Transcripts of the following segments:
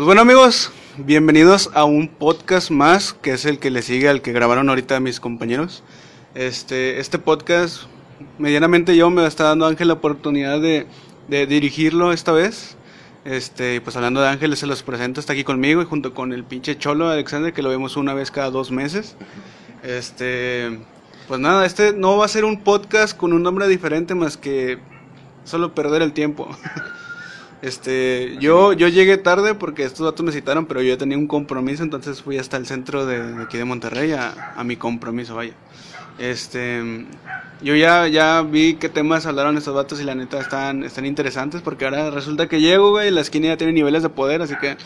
Pues bueno amigos, bienvenidos a un podcast más, que es el que le sigue al que grabaron ahorita mis compañeros. Este, este podcast, medianamente yo me está dando Ángel la oportunidad de, dirigirlo esta vez. Este, pues hablando de Ángeles, se los presento, está aquí conmigo y junto con el pinche Cholo Alexander, que lo vemos una vez cada dos meses. Este, pues nada, este no va a ser un podcast con un nombre diferente más que solo perder el tiempo. Este, yo, yo llegué tarde porque estos datos me citaron, pero yo tenía un compromiso, entonces fui hasta el centro de, de aquí de Monterrey a, a, mi compromiso, vaya. Este, yo ya, ya vi qué temas hablaron estos datos y la neta están, están interesantes porque ahora resulta que llego, güey, y la esquina ya tiene niveles de poder, así que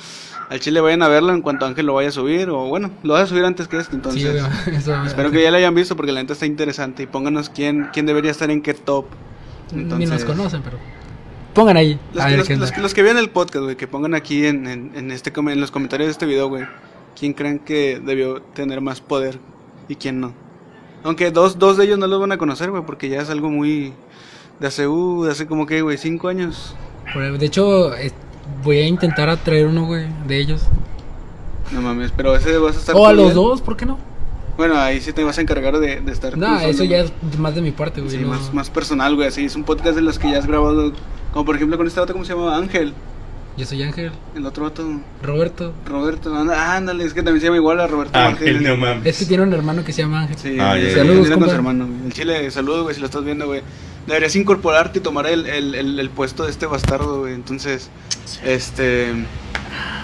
al chile vayan a verlo en cuanto Ángel lo vaya a subir, o bueno, lo vas a subir antes que este, entonces Sí, eso, espero que ya lo hayan visto porque la neta está interesante y pónganos quién, quién debería estar en qué top. Ni nos Entonces- conocen, pero pongan ahí. Los a que, ver los, que- los que vean el podcast, güey, que pongan aquí en, en, en este, com- en los comentarios de este video, güey, quién creen que debió tener más poder y quién no. Aunque dos, dos de ellos no los van a conocer, güey, porque ya es algo muy de hace, uh, de hace como que, güey, cinco años. Por- De hecho, es- voy a intentar atraer uno, güey, de ellos. No mames, pero ese vas a estar... O a los bien. dos, ¿por qué no? Bueno, ahí sí te vas a encargar de, de estar... No, eso ya es más de mi parte, güey. Sí, no. más, más personal, güey, así. Es un podcast de los que ya has grabado, como por ejemplo con este vato, ¿cómo se llama? Ángel. Yo soy Ángel, El otro vato, Roberto. Roberto. Anda- Ándale, es que también se llama igual a Roberto Ángel, Ángeles. no mames. Es que tiene un hermano que se llama Ángel. Sí, Ah, sí, saludos con su hermano. güey. El chile, saludos, güey, si lo estás viendo, güey. Deberías incorporarte y tomar el, el, el, el puesto de este bastardo, güey. Entonces, este.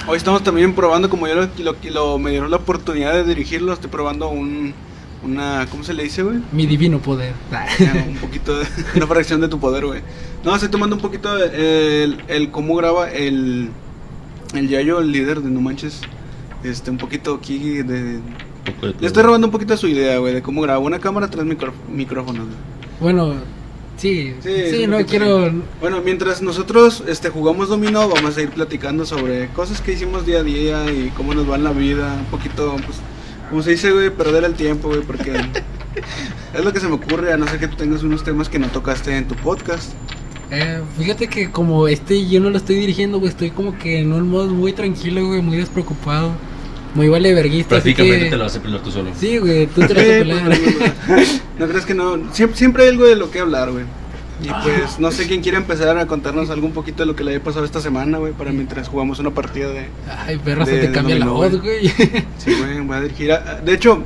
Hoy estamos también probando, como yo lo, lo, lo- me dieron la oportunidad de dirigirlo, estoy probando un. Una. ¿Cómo se le dice, güey? Mi divino poder. Ya, un poquito de. Una fracción de tu poder, güey. No, estoy tomando un poquito el, el cómo graba el. El Yayo, el líder de No Manches. Este, un poquito aquí de, le estoy robando un poquito de su idea, güey, de cómo graba una cámara, tres micro- micrófonos. bueno, sí. Sí, no quiero. Bueno, mientras nosotros este, jugamos dominó, vamos a ir platicando sobre cosas que hicimos día a día y cómo nos va en la vida. Un poquito, pues, como se dice, güey, perder el tiempo, güey, porque es lo que se me ocurre, a no ser que tú tengas unos temas que no tocaste en tu podcast. Eh, fíjate que como este yo no lo estoy dirigiendo, güey, estoy como que en un modo muy tranquilo, güey, muy despreocupado. Muy vale verguista. Prácticamente que- te lo vas a pelar tú solo. Sí, güey, tú te la vas a pelar. pues, no, no, no crees que no. Siempre, siempre hay algo de lo que hablar, güey. Y pues no sé quién quiere empezar a contarnos algo un poquito de lo que le haya pasado esta semana, güey, para mientras jugamos una partida de, Ay, perra, se De- te de cambia la voz, güey. Sí, güey, voy a dirigir. a- de hecho,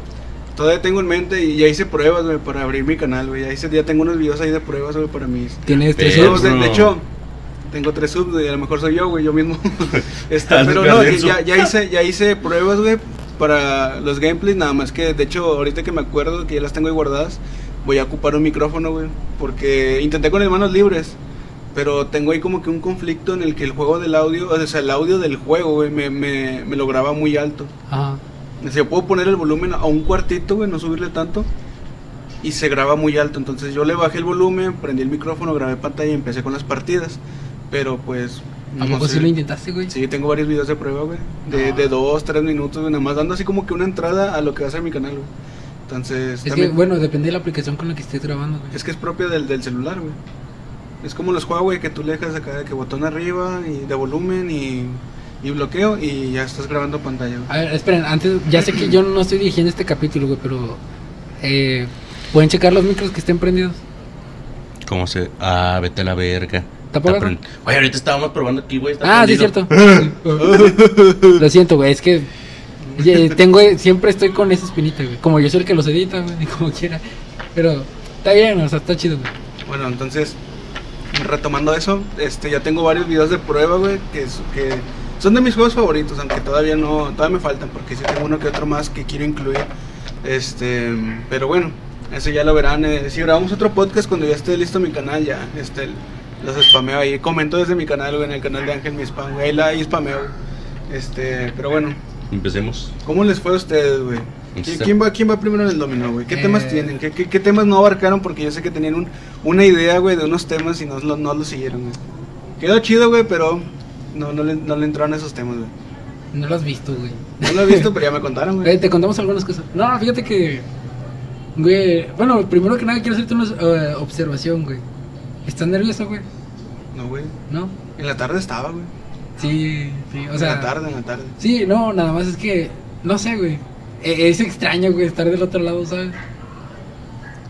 todavía tengo en mente y ya hice pruebas, güey, para abrir mi canal, güey. Ya, hice, ya tengo unos videos ahí de pruebas, güey, para mis. Tienes tres. De, de hecho, tengo tres subs, güey. A lo mejor soy yo, güey, yo mismo. Este, de pero no, ya, ya, hice, ya hice pruebas, güey, para los gameplays. Nada más que, de hecho, ahorita que me acuerdo que ya las tengo ahí guardadas, voy a ocupar un micrófono, güey. Porque intenté con las manos libres. Pero tengo ahí como que un conflicto en el que el juego del audio, o sea, el audio del juego, güey, me, me, me lo graba muy alto. Ajá. O sea, yo puedo poner el volumen a un cuartito, güey, no subirle tanto. Y se graba muy alto. Entonces yo le bajé el volumen, prendí el micrófono, grabé pantalla y empecé con las partidas. Pero pues. ¿A no poco sé. sí lo intentaste, güey? Sí, tengo varios videos de prueba, güey. De, Ah. de dos, tres minutos, güey, nada más dando así como que una entrada a lo que va a ser mi canal, güey. Entonces. Es que, bueno, depende de la aplicación con la que estés grabando, güey. es que es propia del, del celular, güey. Es como los Huawei que tú le dejas acá de que botón arriba y de volumen y, y bloqueo y ya estás grabando pantalla, güey. A ver, esperen, antes, ya sé que yo no estoy dirigiendo este capítulo, güey, pero. Eh, ¿Pueden checar los micros que estén prendidos? ¿Cómo se.? Ah, vete a la verga. Prend- Oye, ahorita estábamos probando aquí, güey. está Ah, sí, prendido. cierto. Lo siento, güey, es que. Tengo, siempre estoy con esa espinita, güey. Como yo soy el que los edita, güey, como quiera. Pero está bien, o sea, está chido, güey. Bueno, entonces, retomando eso, este, ya tengo varios videos de prueba, güey, que, es- que son de mis juegos favoritos, aunque todavía no, todavía me faltan, porque sí tengo uno que otro más que quiero incluir. Este, pero bueno, eso ya lo verán. eh, si grabamos otro podcast cuando ya esté listo mi canal, ya, este, los spameo ahí, comento desde mi canal, güey, en el canal de Ángel Mi Spam, güey, ahí la ahí spameo. Este, pero bueno, Empecemos. ¿cómo les fue a ustedes, güey? ¿Qui- Está- ¿Quién va, ¿Quién va primero en el dominó, güey? ¿Qué Eh. temas tienen? ¿Qué, qué, qué temas no abarcaron? Porque yo sé que tenían un- una idea, güey, de unos temas y no, lo- no lo siguieron, güey. Quedó chido, güey, pero no, no, le, no le entraron esos temas, güey. No lo has visto, güey. No lo he visto, pero ya me contaron, Eh, güey. te contamos algunas cosas. No, fíjate que. Güey, bueno, primero que nada quiero hacerte una eh, observación, güey. ¿Estás nervioso, güey? No, güey. ¿No? En la tarde estaba, güey. Sí, sí, o en sea. la tarde, en la tarde. Sí, no, nada más es que, no sé, güey. E- Es extraño, güey, estar del otro lado, ¿sabes?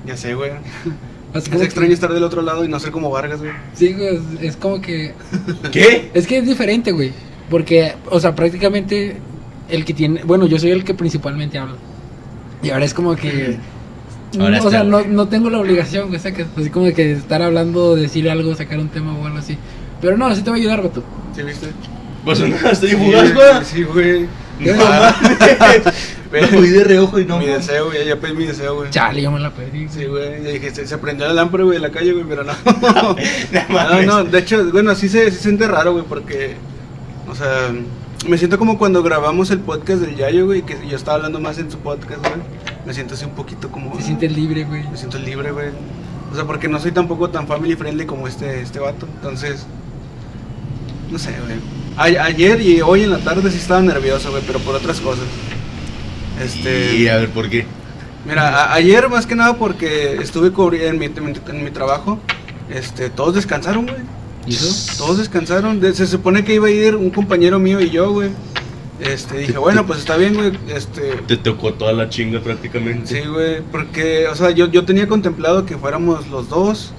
Ya sé, güey. Es que- extraño estar del otro lado y no ser como Vargas, güey. Sí, güey, es, es como que. ¿Qué? Es que es diferente, güey. Porque, o sea, prácticamente el que tiene. Bueno, yo soy el que principalmente habla. Y ahora es como que. Ahora o sea, no, no tengo la obligación, güey, sacas. Así como que estar hablando, decir algo, sacar un tema o algo así. Pero no, sí te va a ayudar, vato. ¿Sí viste? Pues no, estoy Sí, fugaz, güey. Sí, güey. No mames. Lo vi de reojo y no. mi deseo, güey. Ya pedí mi deseo, güey. Chale, yo me la pedí. Sí, güey. Ya dije, se, se prendió la lámpara, güey, en la calle, güey, pero no. No no, de hecho, bueno, sí se, sí se siente raro, güey, porque, o sea, me siento como cuando grabamos el podcast del Yayo, güey, que yo estaba hablando más en su podcast, güey. Me siento así un poquito como... Te sientes libre, güey. Me siento libre, güey. O sea, porque no soy tampoco tan family friendly como este, este vato. Entonces, no sé, güey. A- ayer y hoy en la tarde sí estaba nervioso, güey, pero por otras cosas. Este... Y a ver, ¿por qué? Mira, a- ayer más que nada porque estuve en mi, en mi- en mi trabajo, este, todos descansaron, güey. ¿Y eso? Todos descansaron. De- se supone que iba a ir un compañero mío y yo, güey. Este, dije, bueno, pues está bien, güey. Este, Te tocó toda la chinga prácticamente. sí, güey, porque, o sea, yo, yo tenía contemplado que fuéramos los dos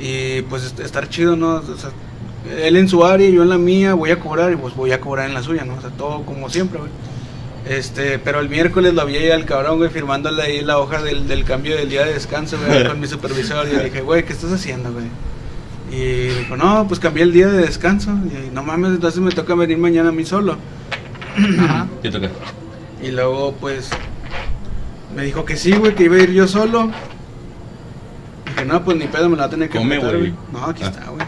y pues est- estar chido, ¿no? O sea, él en su área yo en la mía, voy a cobrar y pues voy a cobrar en la suya, ¿no? O sea, todo como siempre, güey. Este, pero el miércoles lo vi ahí al cabrón, güey, firmándole ahí la hoja del, del cambio del día de descanso, güey, con mi supervisor. Y yo dije, güey, ¿qué estás haciendo, güey? Y dijo, no, pues cambié el día de descanso. Y no mames, entonces me toca venir mañana a mí solo. Ajá. Te toca. Y luego, pues, me dijo que sí, güey, que iba a ir yo solo. Dije, no, pues ni pedo, me la va a tener que Come, apretar, güey. No, aquí Ah. está, güey.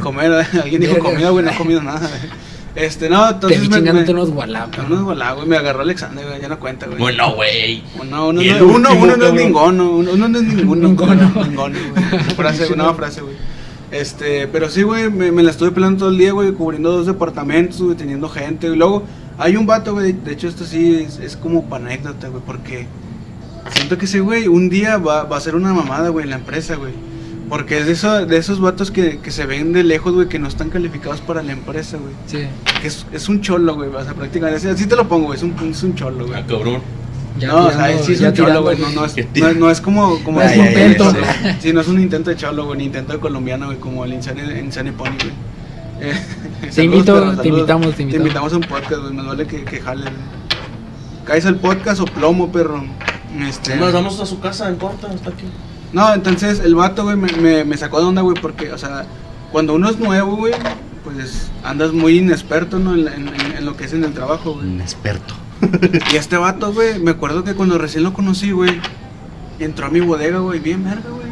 Comer, alguien dijo comida, güey, no he comido nada, güey. Este, no, Te entonces vi me... me- unos gualapos. unos bola, güey, me agarró Alexander, güey, ya no cuenta, güey. Bueno, güey. Uno, uno, uno, uno no es ninguno, uno, uno no es ninguno. Ninguno. Ninguno, güey. Frase, una frase, güey. Este, pero sí, güey, me, me la estuve pelando todo el día, güey, cubriendo dos departamentos, güey, teniendo gente. Y luego, hay un vato, güey, de hecho esto sí es, es como para anécdota, güey, porque siento que ese güey un día va, va a ser una mamada, güey, en la empresa, güey. Porque es de, eso, de esos vatos que, que se ven de lejos, güey, que no están calificados para la empresa, güey. Sí. Que es, es un cholo, güey, o sea, prácticamente, así, así te lo pongo, güey, es un, es un cholo, güey. Ah, cabrón. Ya no, o sea, tirando- sí es un cholo, tirando, güey. No, no, es, no, no es como, como No es así, intento. Sí, no es un intento de cholo, güey, ni intento de colombiano, güey, como el Insane, Insane Pony, güey. Eh, Te saludos, invito, te invitamos, te Te invitamos. invitamos a un podcast, güey. Me duele que, que jale. güey. Caes al podcast o plomo, perro. Este, Nos vamos a su casa en corta, hasta aquí. no, entonces el vato, güey, me, me, me sacó de onda, güey, porque, o sea, cuando uno es nuevo, güey, pues andas muy inexperto, ¿no? En, en- lo que es en el trabajo, güey. Un experto. Y este vato, güey, me acuerdo que cuando recién lo conocí, güey, entró a mi bodega, güey, bien verga, güey.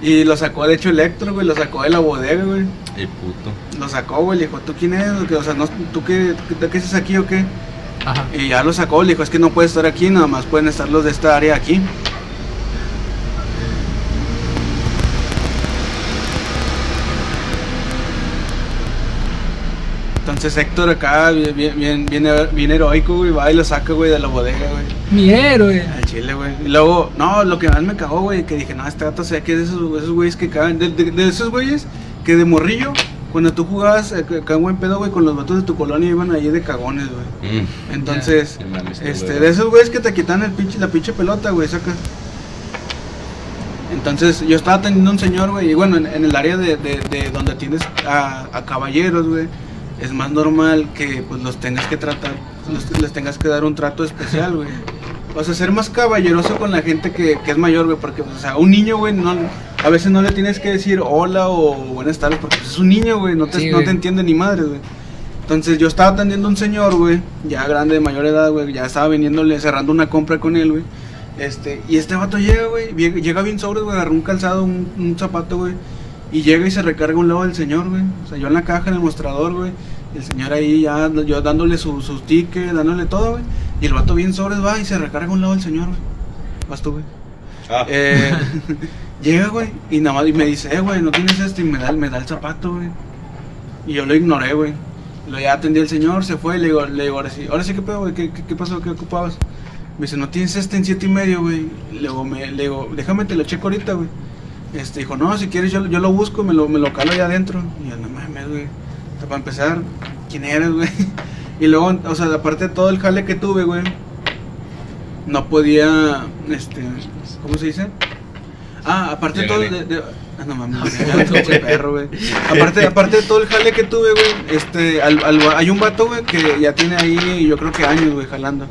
Y lo sacó, de hecho, Electro, güey, lo sacó de la bodega, güey. El puto. Lo sacó, güey, le dijo, ¿tú quién eres? O sea, no, ¿tú qué, qué, qué haces aquí o qué? Ajá. Y ya lo sacó, le dijo, es que no puedes estar aquí, nada más pueden estar los de esta área aquí. Entonces Héctor acá, bien, bien, bien, bien heroico, güey, va y lo saca, güey, de la bodega, güey. Mi héroe. Al chile, güey. Y luego, no, lo que más me cagó, güey, que dije, no, este gato se ve que es de esos, esos güeyes que cagan, de, de- de esos güeyes que de morrillo, cuando tú jugabas eh, en buen pedo, güey, con los vatos de tu colonia iban ahí de cagones, güey. Mm. Entonces, este, de esos güeyes que te quitan el pinche, la pinche pelota, güey, saca. Entonces, yo estaba teniendo un señor, güey, y bueno, en, en el área de, de- de donde tienes a, a caballeros, güey, es más normal que pues los tengas que tratar, los- les tengas que dar un trato especial, güey. O sea, ser más caballeroso con la gente que, que es mayor, güey, porque, pues, o sea, un niño, güey, no, a veces no le tienes que decir hola o buenas tardes, porque pues, es un niño, güey, no te, Sí, no te entiende ni madre, güey. Entonces yo estaba atendiendo a un señor, güey, ya grande, de mayor edad, güey, ya estaba viniéndole, cerrando una compra con él, güey. Este, y este vato llega, güey, llega bien sobre, güey, agarró un calzado, un, un zapato, güey, y llega y se recarga a un lado del señor, güey. O sea, yo en la caja, en el mostrador, güey, el señor ahí ya, yo dándole su- sus tickets, dándole todo, güey. Y el vato bien sobres va y se recarga a un lado del señor, güey. Vas tú, güey. Ah. Eh, llega, güey, y nada más y me dice, eh, güey, no tienes este, y me da, me da el zapato, güey. Y yo lo ignoré, güey. Lo ya atendí al señor, se fue, y le digo, le digo, ahora sí, ahora sí, ¿qué pedo, güey? ¿Qué, qué, qué pasó? ¿Qué ocupabas? Me dice, ¿no tienes este en siete y medio, güey? Le digo, me, le digo, déjame te lo checo ahorita, güey. Este, dijo, no, si quieres yo, yo lo busco, me lo, me lo calo allá adentro. Y yo, no mames, güey. O sea, para empezar, ¿quién eres, güey? Y luego, o sea, aparte de todo el jale que tuve, güey, no podía, este, ¿cómo se dice? Ah, aparte de todo, gané. de, de- ah, no mames, perro, güey. Aparte, aparte de todo el jale que tuve, güey, este, al- al- hay un vato, güey, que ya tiene ahí, yo creo que años, güey, jalando.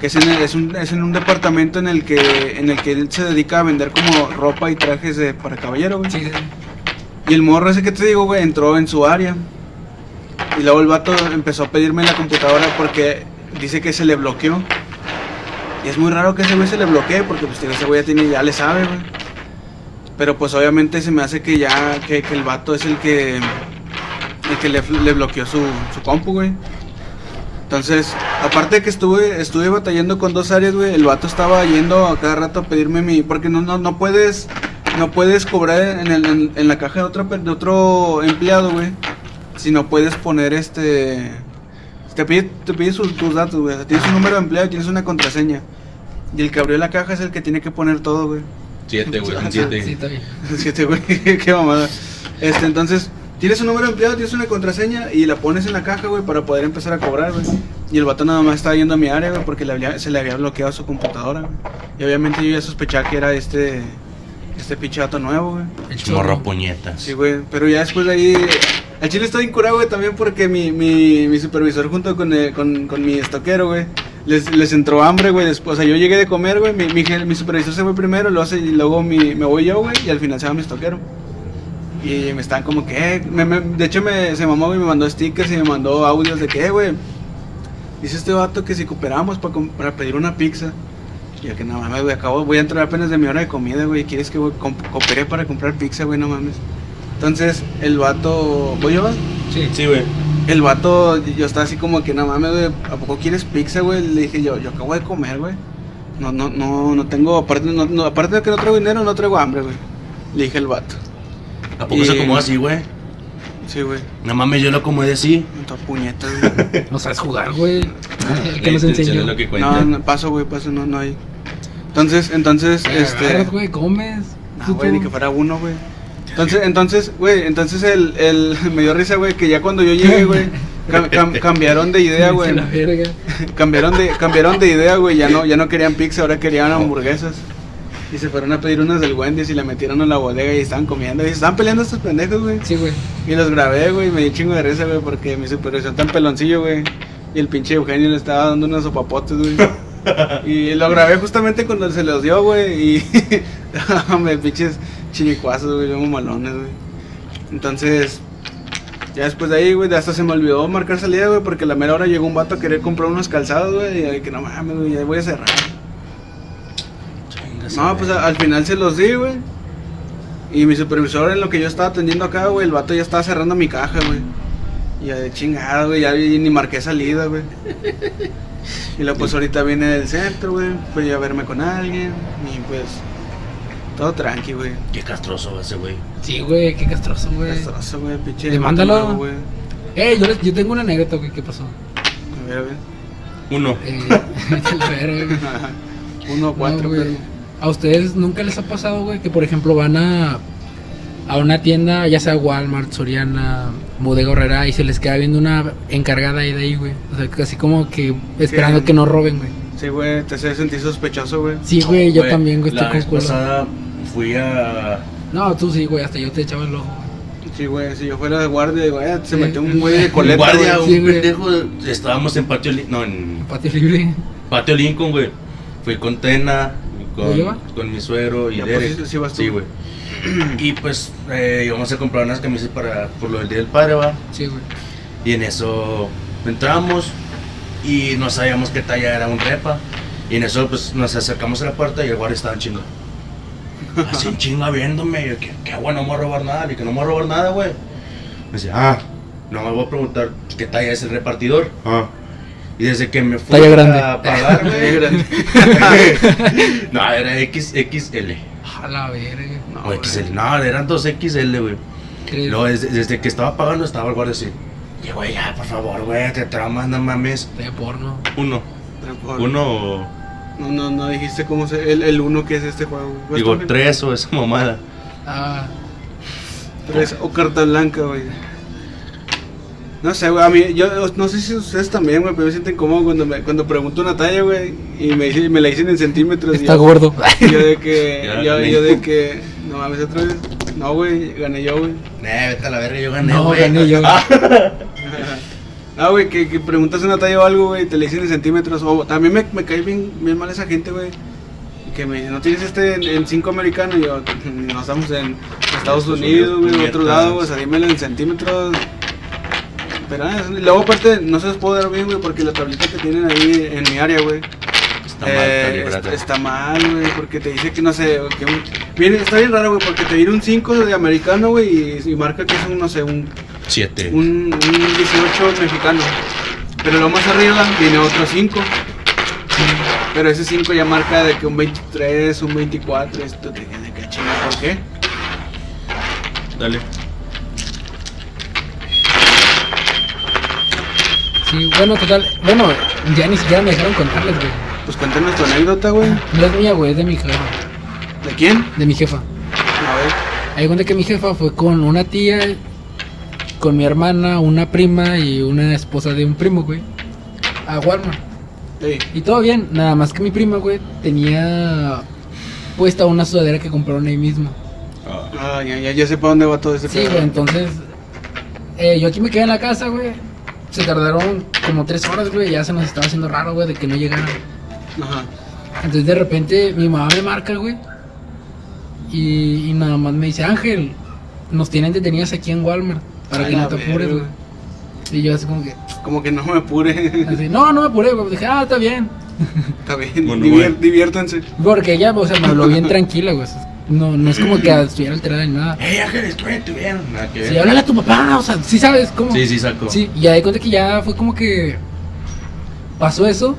Que es en, el- es, un, es en un departamento en el que en el que él se dedica a vender como ropa y trajes de, para caballero, güey. Sí, sí. Y el morro ese que te digo, güey, entró en su área. Y luego el vato empezó a pedirme la computadora porque dice que se le bloqueó. Y es muy raro que ese güey se le bloquee porque pues ese güey ya, tiene, ya le sabe, güey. Pero pues obviamente se me hace que ya, que, que el vato es el que, el que le, le bloqueó su, su compu, güey. Entonces, aparte de que estuve, estuve batallando con dos áreas, güey, el vato estaba yendo a cada rato a pedirme mi, porque no, no, no puedes, no puedes cobrar en, el- en- en la caja de otro, de otro empleado, güey, si no puedes poner este, te pide, te pide sus, tus datos, güey, o sea, tienes un número de empleado y tienes una contraseña. Y el que abrió la caja es el que tiene que poner todo, güey. Siete, güey, Sí, siete. está bien. Siete, güey, qué mamada. Este, entonces, tienes un número de empleado, tienes una contraseña y la pones en la caja, güey, para poder empezar a cobrar, güey. Y el vato nada más estaba yendo a mi área, güey, porque le había- se le había bloqueado su computadora, güey. Y obviamente yo ya sospechaba que era este, este pinche vato nuevo, güey. El Morro chorro. puñetas. Sí, güey, pero ya después de ahí... Al chile estoy incurado, güey, también porque mi, mi, mi supervisor junto con, el- con, con mi estoquero, güey, les, les entró hambre, güey, después, o sea, yo llegué de comer, güey, mi, mi, mi supervisor se fue primero, lo hace, y luego mi, me voy yo, güey, y al final se va mi estoquero. Y me están como que, eh, me- me- de hecho me, se mamó, güey, me mandó stickers y me mandó audios de que, eh, güey, dice este vato que si cooperamos para, para pedir una pizza. Y yo que no mames, güey, acabo, voy a entrar apenas de mi hora de comida, güey, ¿quieres que güey, coopere para comprar pizza, güey? No mames. Entonces, el vato, ¿voy yo? Sí. Sí, güey. El vato, yo estaba así como que, no mames, güey, ¿a poco quieres pizza, güey? Le dije yo, yo acabo de comer, güey. No, no, no, no tengo, aparte, no, no- aparte de que no traigo dinero, no traigo hambre, güey. Le dije el vato. ¿A poco Y- se acomoda así, güey? Sí, güey. No mames, yo lo acomodé así. No puñetas, güey. No sabes jugar, güey. El que La nos intención enseñó. es lo que cuenta. No, no, paso, güey, paso, no, no hay. Entonces, entonces, este... Güey, comes. No, güey, ni que fuera uno, güey. Entonces, entonces, güey, entonces el, el, me dio risa, güey, que ya cuando yo llegué, güey, cam- cam- cambiaron de idea, güey. Cambiaron de, cambiaron de idea, güey, ya no, ya no querían pizza, ahora querían hamburguesas. Y se fueron a pedir unas del Wendy's y la metieron en la bodega y estaban comiendo. Y se estaban peleando estos pendejos, güey. Sí, güey. Y los grabé, güey, me di chingo de risa, güey, porque mi supervisor tan peloncillo, güey. Y el pinche Eugenio le estaba dando unos sopapotes, güey. Y lo grabé justamente cuando se los dio, güey. Y. Hombre, pinches chinicuazos, güey, bien malones, güey. Entonces. Ya después de ahí, güey, hasta se me olvidó marcar salida, güey, porque a la mera hora llegó un vato a querer comprar unos calzados, güey. Y que no mames, güey, ya voy a cerrar. No, pues a- al final se los di, güey. Y mi supervisor en lo que yo estaba atendiendo acá, güey, el vato ya estaba cerrando mi caja, güey. Y ya de chingada, güey, ya ni marqué salida, güey. Y luego pues ahorita viene del centro, güey, fui a verme con alguien y pues todo tranqui, güey. Qué castroso va ese, güey. Sí, güey, qué castroso, güey. Castroso, güey, pinche. Demándalo. güey. Eh, yo, les- yo tengo una anécdota, güey, ¿qué pasó? A ver, a ver. Uno. Eh, verga, güey. Uno, cuatro, No, güey. pero. ¿A ustedes nunca les ha pasado, güey, que por ejemplo van a, a una tienda, ya sea Walmart, Soriana, Bodega Horrera, y se les queda viendo una encargada ahí de ahí, güey? O sea, así como que esperando ¿Qué? que no roben, güey. Sí, güey, te hace sentir sospechoso, güey. Sí, güey, yo también, güey, estoy con pasada fui a. No, tú sí, güey, hasta yo te echaba el ojo. Sí, güey, si yo fuera de guardia, digo, eh, se Sí. metió un güey de Un coleta, guardia, güey. un Sí, güey. pendejo. Estábamos en patio. Lin- No, en Patio libre. patio Lincoln, güey. Fui con Tena, con, con mi suegro y Ya, pues, Derek. sí- sí vas tú. sí, güey. Y pues eh, íbamos a comprar unas camisas para por lo del Día del Padre, va. Sí, güey. Y en eso entramos y no sabíamos qué talla era un repa. Y en eso pues nos acercamos a la puerta y el guardia estaba en chinga. Así en chinga viéndome. Y yo, que, que güey, no me voy a robar nada. Y que no me voy a robar nada, güey. Me decía, ah, no me voy a preguntar qué talla es el repartidor. Ah. Y desde que me fui Talla grande. a pagar, güey. grande. no, era XXL. A la verga. No, O. XL. No, eran dos XL, güey. Luego, desde, desde que estaba pagando, estaba el guardia así. Y güey, ya, por favor, güey, te tramas, no mames. De porno. Uno. Tampoco. Uno, No, no, no dijiste cómo se. El, el uno que es este juego. güey. digo, ¿Vas tú, tres o esa mamada. Ah, Tres o carta blanca, güey. No sé, güey, a mí, yo no sé si ustedes también, güey, pero me sienten cómodo cuando, me, cuando pregunto una talla, güey, y me, dice- me la dicen en centímetros. y Está yo- gordo. y Yo de que, yo, yo de que, no mames, otra vez. No, güey, gané yo, güey. Eh, vete a la verga, yo gané, No, güey. gané yo. Ah, güey, que, que preguntas una talla o algo, güey, te le dicen en centímetros. O también me, me cae bien, bien mal esa gente, güey. Que me, no tienes este en 5 americano y yo, no estamos en Estados Unidos, güey, en otro lado, güey, o sea, dímelo en centímetros. Pero ah, luego aparte no se los puedo dar bien, güey, porque la tablita que tienen ahí en mi área, güey. Está mal eh, está, está mal, güey, porque te dice que no sé, que un- está bien raro, güey, porque te viene un 5 de americano, güey, y, y marca que es un, no sé, un, Siete. un, un 18 mexicano. Pero lo más arriba viene otro 5. Pero ese 5 ya marca de que un 23, un 24, esto de, de que chinga, ¿por qué? Dale. Sí, bueno, total. Bueno, ya ni siquiera me dejaron contarles, güey. Pues cuéntanos tu anécdota, güey. No es mía, güey, es de mi jefa. ¿De quién? De mi jefa. A ver. Hay cuenta que mi jefa fue con una tía, con mi hermana, una prima y una esposa de un primo, güey. A Walmart. Ey, Y todo bien, nada más que mi prima, güey, tenía puesta una sudadera que compraron ahí mismo. Ah, Ah, ya, ya, ya sé para dónde va todo este Sí, pedo. güey, entonces eh, yo aquí me quedé en la casa, güey. Se tardaron como tres horas, güey, ya se nos estaba haciendo raro, güey, de que no llegaran. Ajá. Entonces de repente mi mamá me marca, güey. Y, y nada más me dice, Ángel, nos tienen detenidas aquí en Walmart para que no te apures, güey. Y yo así como que, Como que no me apure. así, no, no me apuré, güey. Dije, ah, está bien. Está bien, Bueno, diviértanse. Porque ella, o sea, me habló bien tranquila, güey. No, no es como que estuviera alterada ni nada. Hey, Ángel, estuve bien. Sí, háblale a tu papá, o sea, sí sabes cómo. Sí, sí, saco. Sí, y ya de cuenta que ya fue como que pasó eso.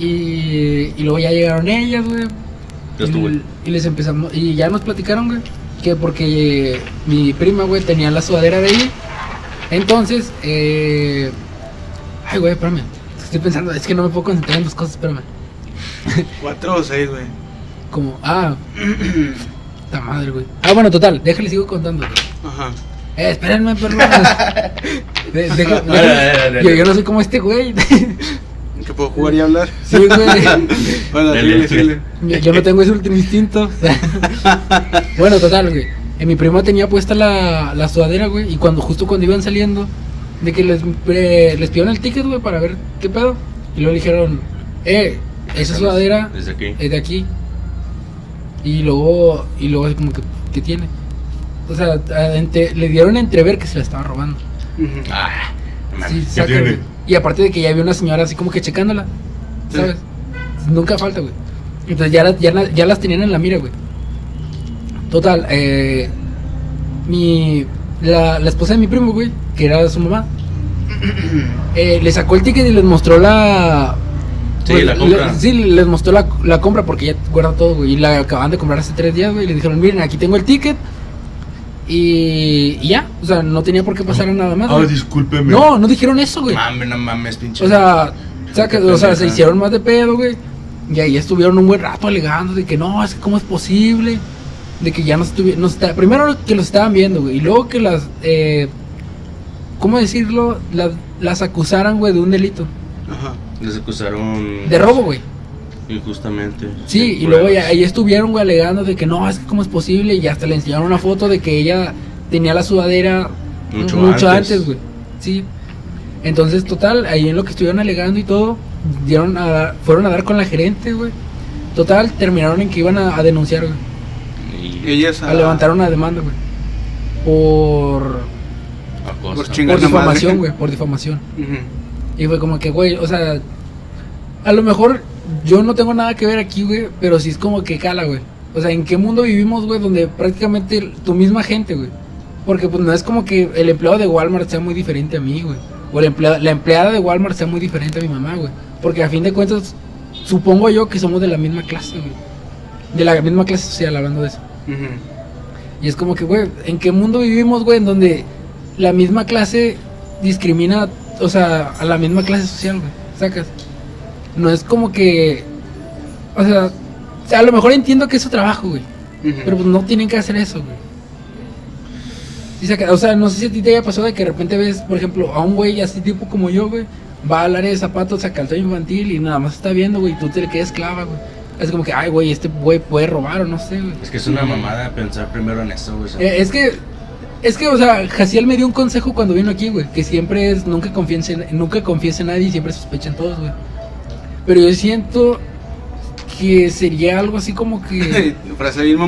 Y, y luego ya llegaron ellas, güey. Ya estuvo, y les empezamos, y ya nos platicaron, güey, que porque mi prima, güey, tenía la sudadera de ahí. Entonces, eh... Ay, güey, espérame. Estoy pensando, es que no me puedo concentrar en dos cosas, espérame. Cuatro o seis, güey. Como, ah... La madre, güey. Ah, bueno, total, déjale, sigo contando, güey. Ajá. Eh, espérenme, yo, yo no soy como este güey. Que puedo jugar y hablar. Sí, güey. Bueno. Yo, no tengo ese último instinto. bueno, total, güey. Eh, mi prima tenía puesta la, la sudadera, güey. Y cuando justo cuando iban saliendo, de que les, eh, les pidieron el ticket, güey, para ver qué pedo. Y luego dijeron, eh, esa sudadera Desde aquí. es de aquí. Y luego, y luego como que, ¿qué tiene? O sea, le dieron a entrever que se la estaba robando. Ah, Sí, ¿qué tiene? Y aparte de que ya había una señora así como que checándola, Sí. ¿sabes? Nunca falta, güey. Entonces ya, las- ya, ya las tenían en la mira, güey. Total, eh, mi, la, la esposa de mi primo, güey, que era su mamá, eh, le sacó el ticket y les mostró la... Sí, pues, la compra. le- sí, les mostró la, la compra porque ya guarda todo, güey. Y la acaban de comprar hace tres días, güey. Y le dijeron, miren, aquí tengo el ticket. Y, y ya, o sea, no tenía por qué pasar nada más. Ah, güey. discúlpeme. No, no dijeron eso, güey. Mames, no mames, pinche. O sea, saca- o sea, se hicieron más de pedo, güey. Y ahí estuvieron un buen rato alegando de que no, es que cómo es posible. De que ya no estuvieron. primero que los estaban viendo, güey. Y luego que las. Eh, ¿Cómo decirlo? Las, las acusaran, güey, de un delito. Ajá. Les acusaron. De robo, güey. Injustamente. Sí, y luego ya, ahí estuvieron, güey, alegando de que no, es que cómo es posible. Y hasta le enseñaron una foto de que ella tenía la sudadera Mucho mucho, antes. antes, güey. Sí. Entonces, total, ahí en lo que estuvieron alegando y todo, dieron a dar- fueron a dar con la gerente, güey. Total, terminaron en que iban a, a denunciar, güey. Y Ellas A levantar una demanda, güey. Por. Por por difamación, güey, por difamación. Y fue como que, güey, o sea, a lo mejor yo no tengo nada que ver aquí, güey, pero sí es como que cala, güey. O sea, ¿en qué mundo vivimos, güey, donde prácticamente tu misma gente, güey? Porque pues no es como que el empleado de Walmart sea muy diferente a mí, güey. O el empleado, la empleada de Walmart sea muy diferente a mi mamá, güey. Porque a fin de cuentas, supongo yo que somos de la misma clase, güey. De la misma clase social, hablando de eso. Y es como que, güey, ¿en qué mundo vivimos, güey? En donde la misma clase discrimina, o sea, a la misma clase social, güey. ¿Sacas? No es como que. O sea, o sea, a lo mejor entiendo que es su trabajo, güey. Pero pues no tienen que hacer eso, güey. O sea, no sé si a ti te haya pasado de que de repente ves, por ejemplo, a un güey así tipo como yo, güey, va al área de zapatos a calzado infantil y nada más está viendo, güey, y tú te le quedas clava, güey. Es como que, ay, güey, este güey puede robar o no sé, güey. Es que es una mamada pensar primero en eso, güey. Eh, es que, es que, o sea, Jaciel me dio un consejo cuando vino aquí, güey, que siempre es, nunca confíes en, nunca confíes en nadie y siempre sospechen todos, güey. Pero yo siento que sería algo así como que... Frase bien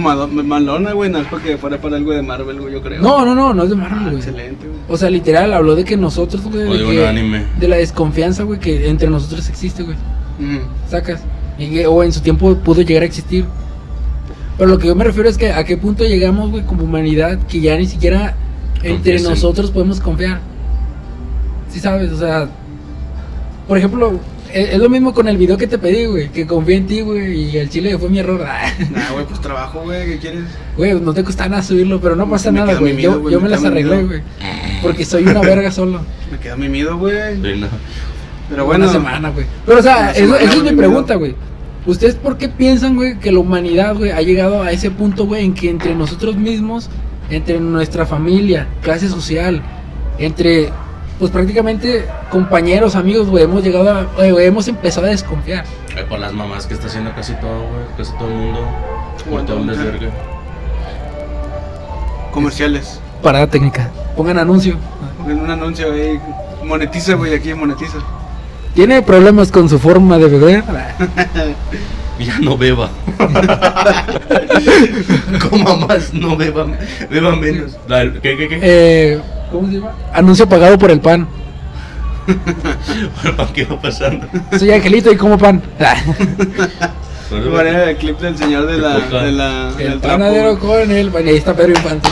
malona, güey, no es porque fuera para algo de Marvel, güey, yo creo. No, no, no, no es de Marvel, Ah, güey. excelente, güey. O sea, literal, habló de que nosotros, güey, O de, de un que- anime. de la desconfianza, güey, que entre nosotros existe, güey. Sacas. Y que- o en su tiempo pudo llegar a existir. Pero lo que yo me refiero es que a qué punto llegamos, güey, como humanidad, que ya ni siquiera entre Confiesen. nosotros podemos confiar. Sí sabes, o sea, por ejemplo, es, lo mismo con el video que te pedí, güey, que confié en ti, güey, y el chile fue mi error. Nah, güey, pues trabajo, güey, ¿qué quieres? Güey, no te cuesta nada subirlo, pero no pasa Me nada, güey. Yo, güey, yo me me las arreglé, güey. Porque soy una verga solo. Me queda mimido, güey. sí, no. Pero bueno. Una semana, güey. Pero, o sea, eso, semana, eso es güey, mi mi pregunta, güey. ¿Ustedes por qué piensan, güey, que la humanidad, güey, ha llegado a ese punto, güey, en que entre nosotros mismos, entre nuestra familia, clase social, entre, pues prácticamente compañeros, amigos, güey, hemos llegado a, eh, güey, hemos empezado a desconfiar. Eh, por las mamás que está haciendo casi todo, güey. Casi todo el mundo. Por todo ajá. desvergue. Comerciales. Parada técnica. Pongan anuncio. Pongan un anuncio ahí. Monetiza, güey, aquí monetiza. ¿Tiene problemas con su forma de beber? Ya no beba. Coma más, no beba. Beba menos. ¿Qué, qué, qué? Eh, ¿Cómo se llama? Anuncio pagado por el pan. ¿Para qué va pasando? Soy Angelito y como pan. Bueno, el clip del señor de la. De la el del panadero con el pan. Y ahí está Pedro Infante.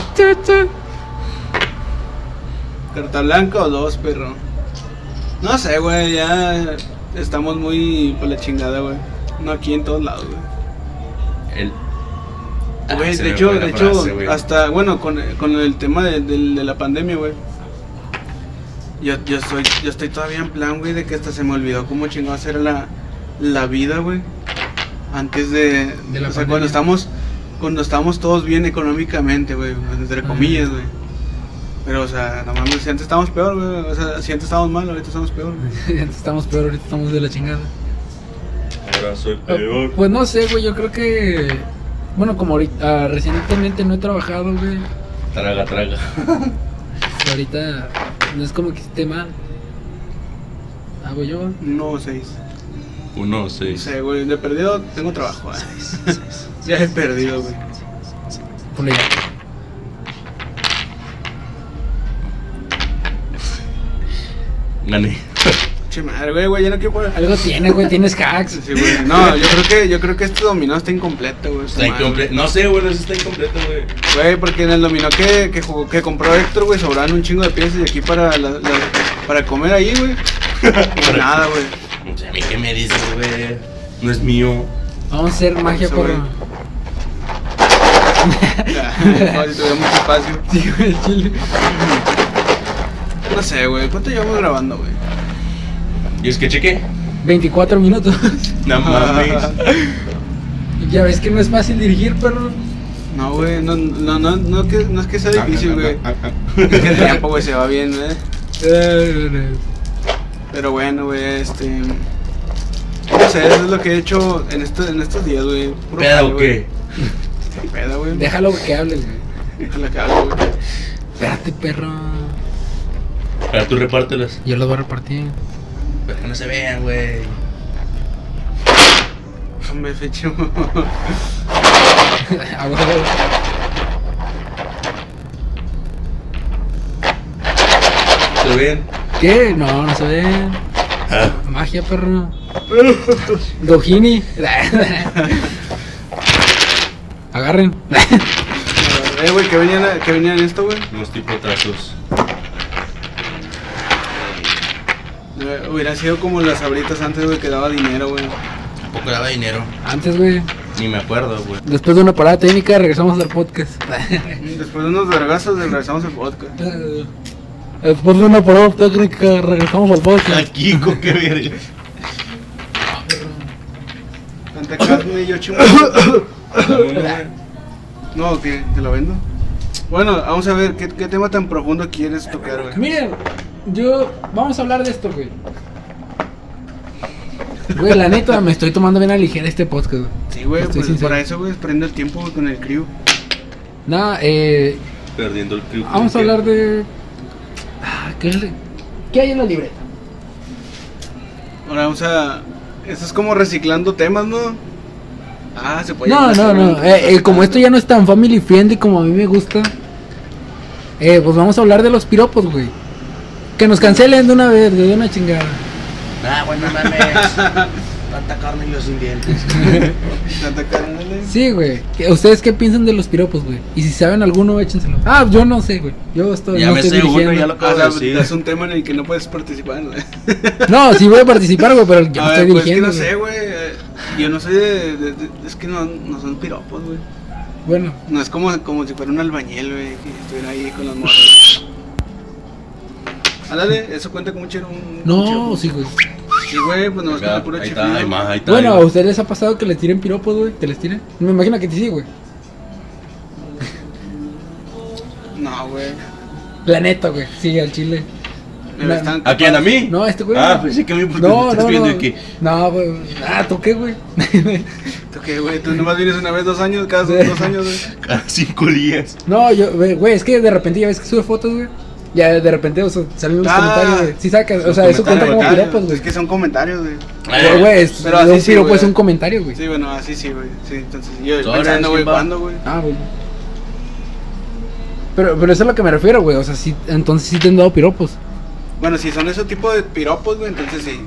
¿Carta blanca o dos, perro? No sé, güey, ya estamos muy por la chingada, güey. No aquí en todos lados, güey. El... Ah, de hecho, de hecho, frase, hasta, bueno, con, con el tema de, de- de la pandemia, güey. Yo, yo, soy, yo estoy todavía en plan, güey, de que hasta se me olvidó cómo chingados era la, la vida, güey. Antes de, De la o sea, pandemia. cuando estamos, cuando estamos todos bien económicamente, güey, entre Ajá. comillas, güey. Pero, o sea, no mames, si antes estábamos peor, güey. O sea, si antes estábamos mal, ahorita estamos peor, güey. Antes estamos peor, ahorita estamos de la chingada. Ahora soy peor. Pues no sé, güey, yo creo que. Bueno, como ahorita, ah, recientemente no he trabajado, güey. Traga, traga. Ahorita no es como que esté mal. Hago yo. No, seis. Uno, No seis. sé, güey, de perdido tengo trabajo, güey. ya he perdido, güey. Ponle ya. Gané. Che madre, güey, güey, ya no quiero jugar. Algo tiene, güey, tienes hacks. Sí, güey. No, yo creo que, yo creo que este dominó está incompleto, güey. Está incompleto. No sé, güey, si está incompleto, güey. Güey, porque en el dominó que, que, jugó- que compró Héctor, güey, sobraron un chingo de piezas y aquí para, la, la- para comer ahí, güey. Nada, güey. No sé, a mí qué me dices, güey. No es mío. Vamos a hacer magia Eso, por. güey. No, si espacio. Sí, güey, chile. No sé, güey. ¿Cuánto llevamos grabando, güey? ¿Y es que chequé? 24 minutos. No mames. ya ves que no es fácil dirigir, pero. No, güey, no, no, no, no, que, no es que sea difícil, güey. Ah, ah, Es que el tiempo, güey, se va bien, ¿eh? Pero bueno, güey, este. No sé, eso es lo que he hecho en, esto, en estos días, güey. ¿Peda o qué? güey. Peda, güey. Déjalo que hable, güey. Déjala que hable, güey. Espérate, perro. Para tú repártelas. Yo los voy a repartir. Para que no se vean, güey. Hombre, fecho. Ah, güey. ¿Se ven? ¿Qué? No, no se ve. Ah. Magia, perro. Dojini. Agarren. eh, güey, que venían, que venían esto, güey. Unos tipo trazos. Eh, Hubiera sido como las abritas antes, güey, que daba dinero, güey. Tampoco daba dinero. Antes, güey. Ni me acuerdo, güey. Después de una parada técnica, regresamos al podcast. Después de unos vergazos, regresamos al podcast. Después de una parada técnica, regresamos al podcast. Aquí, con qué verga. Tanta carne y yo. No, ¿qué? ¿Te lo vendo? Bueno, vamos a ver, ¿qué, qué tema tan profundo quieres tocar, güey? Miren, yo. Vamos a hablar de esto, güey. Güey, la neta, me estoy tomando bien a ligera este podcast, güey. Sí, güey, pues sincero. para eso, güey, prende el tiempo güey, con el crew. Nada, eh. Perdiendo el crew. Vamos a hablar de. Ah, ¿qué, es le- ¿Qué hay en la libreta? Ahora vamos a... Esto es como reciclando temas, ¿no? Ah, se puede No, no, no. eh, eh, como esto ya no es tan family friendly como a mí me gusta, eh, pues vamos a hablar de los piropos, güey. Que nos cancelen de una vez, güey, de una chingada. Ah, bueno, mames. Tanta carne y los sin dientes. Tanta carne. Sí, güey. ¿Qué- ¿Ustedes qué piensan de los piropos, güey? Y si saben alguno, échenselo. Ah, yo no sé, güey. Yo estoy. Ya no me estoy sé uno, dirigiendo. ya lo acabo O de sea, decir. es un tema en el que no puedes participar, güey. No, sí voy a participar, güey, pero yo A no ver, estoy pues es que dirigiendo. no sé, güey. eh, Yo no soy de, de- de- Es que no, no son piropos, güey. Bueno, No es como, como si fuera un albañil, güey, que estuviera ahí con los morros. Ándale, eso cuenta como un chero. Un, no, sí, güey. Sí, güey, pues no es Acá, como puro ahí chiflido. está, hay más, ahí está. Bueno, ahí ¿a ustedes les ha pasado que les tiren piropos, güey? ¿Te les tiren? Me imagino que sí, güey. No, güey. La neta, güey. Sí, al chile. La- ¿A quién? ¿A mí? No, este güey. Ah, pensé que a mí porque me No, estás no, viendo no. aquí. No, güey. Ah, ¿tú qué, güey? ¿Tú qué, güey? Tú nomás vienes una vez dos años, cada dos años, güey. Cada cinco días. no, yo, güey, güey, es que de repente ya ves que sube fotos, güey. Ya de repente, o sea, salen los Ah. comentarios, güey. Sí sacas, o sea, eso cuenta como piropos, güey. Es que son comentarios, güey. Güey, güey, es, Pero así un sí, piropo güey. es un comentario, güey. Sí, bueno, así sí, güey. Sí, entonces yo Sobres, pensando, güey. ¿cuándo, güey? Ah, güey. Pero, pero eso es a lo que me refiero, güey. O sea, sí, entonces sí te han dado piropos. Bueno, si son ese tipo de piropos, güey, entonces sí.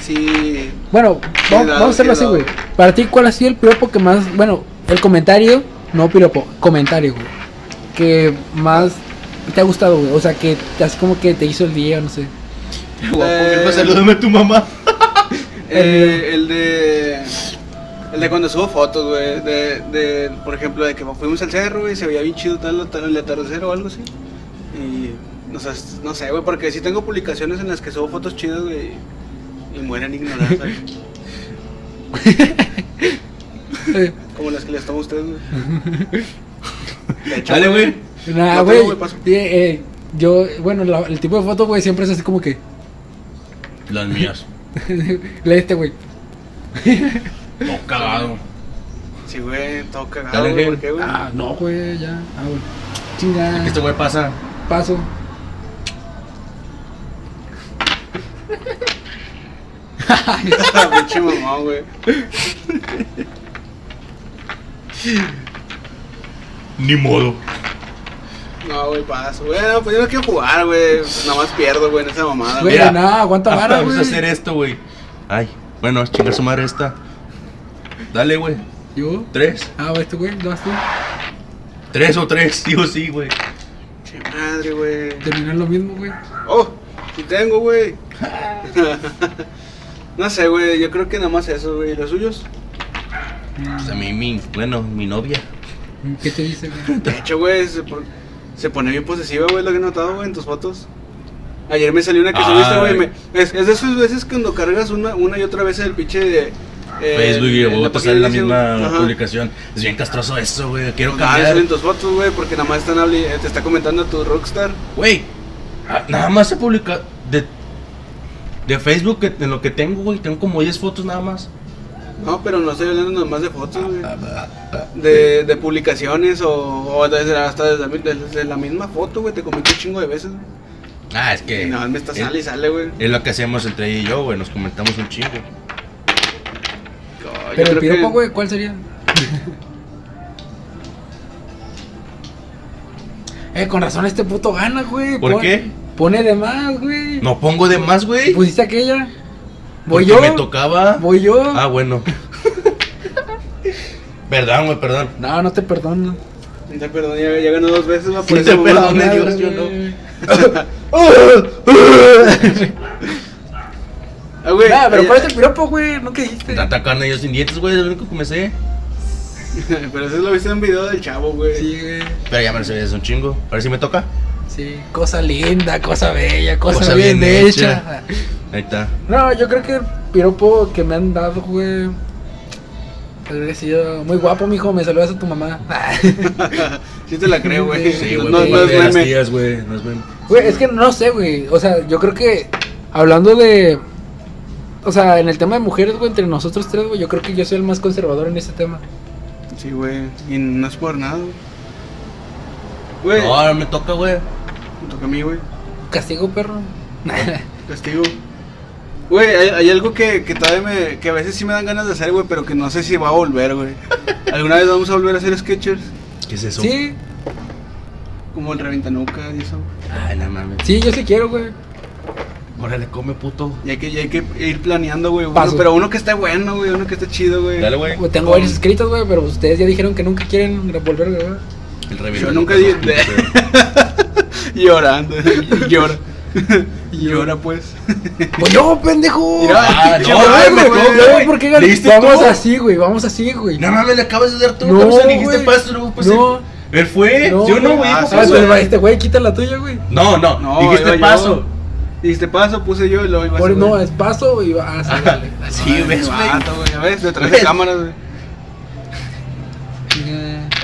Sí. Bueno, vamos, dado, vamos a hacerlo sí, así, güey. Para ti, ¿cuál ha sido el piropo que más. Bueno, el comentario, no piropo, comentario, güey. Que más te ha gustado, güey. O sea, que así como que te hizo el día, no sé. Guapo, Eh. Salúdame a tu mamá. Eh, el de. El de cuando subo fotos, güey. De, de, por ejemplo, de que fuimos al cerro, güey, se veía bien chido tal tal- el atardecer o algo así. Y. O sea, no sé, güey, porque sí tengo publicaciones en las que subo fotos chidas, güey. Y mueren ignoradas, güey. Eh, Como las que les tomo a ustedes, güey. Dale, güey. Nah, güey. eh, eh, yo, bueno, la- el tipo de foto, güey, siempre es así como que. Las mías. Lee este, güey. No cagado. Sí, güey, todo cagado, Dale, güey. güey. ¿Por qué, güey? Ah, no, güey, ya. Ah, güey. Chinga. Este güey pasa. Paso. Pinche mamá, güey. Ni modo. No, güey, paso. Bueno, pues yo no quiero jugar, güey. Nada más pierdo, güey, en esa mamada, Güey, güey. Mira. no, aguanta vara, Vamos a hacer esto, güey. Ay, bueno, chingar su madre esta. Dale, güey. ¿Yo? Tres. Ah, güey, este güey, ¿lo vas tú? Tres o tres, sí o sí, güey. Che madre, güey. Terminan lo mismo, güey. Oh, sí tengo, güey. no sé, güey. Yo creo que nada más eso, güey. ¿Los suyos? Pues a mí, mi, bueno, mi novia. ¿Qué te dice, güey? De hecho, güey, se, pon- se pone bien posesiva, güey, lo que he notado, güey, en tus fotos. Ayer me salió una que subiste, güey. Es, es de esas veces cuando cargas una, una y otra vez el pinche. eh, Facebook y luego te sale la misma ajá. publicación. Es bien castroso eso, güey. Quiero cambiar. salen tus fotos, güey, porque nada más están habli- te está comentando tu rockstar. Güey, ah, nada más se publica de, de Facebook en lo que tengo, güey. Tengo como 10 fotos nada más. No, pero no estoy hablando nada más de fotos, güey. De, de publicaciones o, o desde, hasta desde, la mi- desde la misma foto, güey. Te comento un chingo de veces, güey. Ah, es que. Y nada más me está es, sale y sale, güey. es lo que hacemos entre ella y yo, güey. Nos comentamos un chingo. Yo Pero el piropo, güey, ¿cuál sería? eh, con razón este puto gana, güey. ¿Por Pon- qué? Pone de más, güey. No pongo de más, güey. ¿Pusiste aquella? ¿Voy yo? me tocaba. ¿Voy yo? Ah, bueno. Perdón, güey, perdón. No, no te perdono. Ya, perdón, ya, ya ganó dos veces, güey. Sí, Por te eso, güey. perdoné, Madre, Dios, yo no. Ah, güey. Nah, pero eh, ¿cuál es el piropo, güey? ¿No que dijiste? Tanta carne yo sin dientes, güey. Es lo único que me sé. Pero eso lo viste en un video del chavo, güey. Sí, güey. Pero ya me lo sé, es un chingo. A ver si me toca. Sí, cosa linda, cosa bella, cosa, Cosa bien, bien hecha. Ahí está. No, yo creo que el piropo que me han dado, güey. Habría sido muy guapo, mijo. Me saludas a tu mamá. Sí te la creo, güey. Sí, güey, no, no de es tías, güey. No es meme. Güey, es que no sé, güey. O sea, yo creo que hablando de. O sea, en el tema de mujeres, güey, entre nosotros tres, güey, yo creo que yo soy el más conservador en ese tema. Sí, güey. Y no es por nada, güey. Güey, No, ahora me toca, güey. me toca a mí, güey. Castigo, perro. Castigo. Güey, hay, hay algo que, que todavía me. que a veces sí me dan ganas de hacer, güey, pero que no sé si va a volver, güey. ¿Alguna vez vamos a volver a hacer sketchers? ¿Qué es eso? sí, Como el reventanuca y eso. Ay, no mames. sí, yo sí quiero, güey. Órale, come, puto. Y hay que, y hay que ir planeando, güey. uno- pero uno que esté bueno, güey. Uno que esté chido, güey. Dale, güey. Güey, Tengo varios escritos, güey, pero ustedes ya dijeron que nunca quieren volver, güey. El. Yo nunca di. Llorando. Llora. Y Llora, pues. Pues yo, pendejo. Mira, Ah, pinche no, no, por qué gané. ¿Leíste Vamos tú? así, güey, vamos así, güey. No mames, le acabas de dar tú. No, No, le dijiste paso, luego pues No. él- Él fue. No, yo no, güey. Ah, sí, Ah, paso. güey. pues, este güey, quita la tuya, güey. No, no. No, dijiste paso. Dijiste paso, puse yo y luego iba a ser, no, es paso y va a dale. Sí, Ay, ves, güey. Ya ves, detrás de cámaras, güey.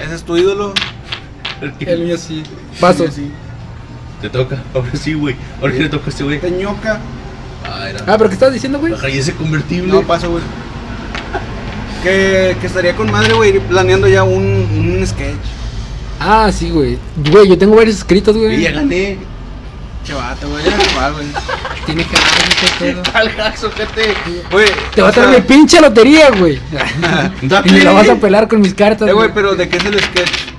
Ese es tu ídolo. El mío sí. Paso. Sí, sí. Te toca. Ahora sí, güey. Ahora sí le toca a este güey. Teñoca. Ah, era. Ah, pero ¿qué estás diciendo, güey? Ajá, y ese convertible. No, paso, güey. Que, que estaría con madre, güey, ir planeando ya un, un sketch. Ah, sí, güey. Güey, yo tengo varios escritos, Y güey. ya gané. Che vato, güey. Ya no va, güey. Tiene que ese pedo. Al gente. Güey. Te va a traer mi pinche lotería, güey. Y me la vas a pelar con mis cartas. Eh, güey, pero ¿de qué es el sketch?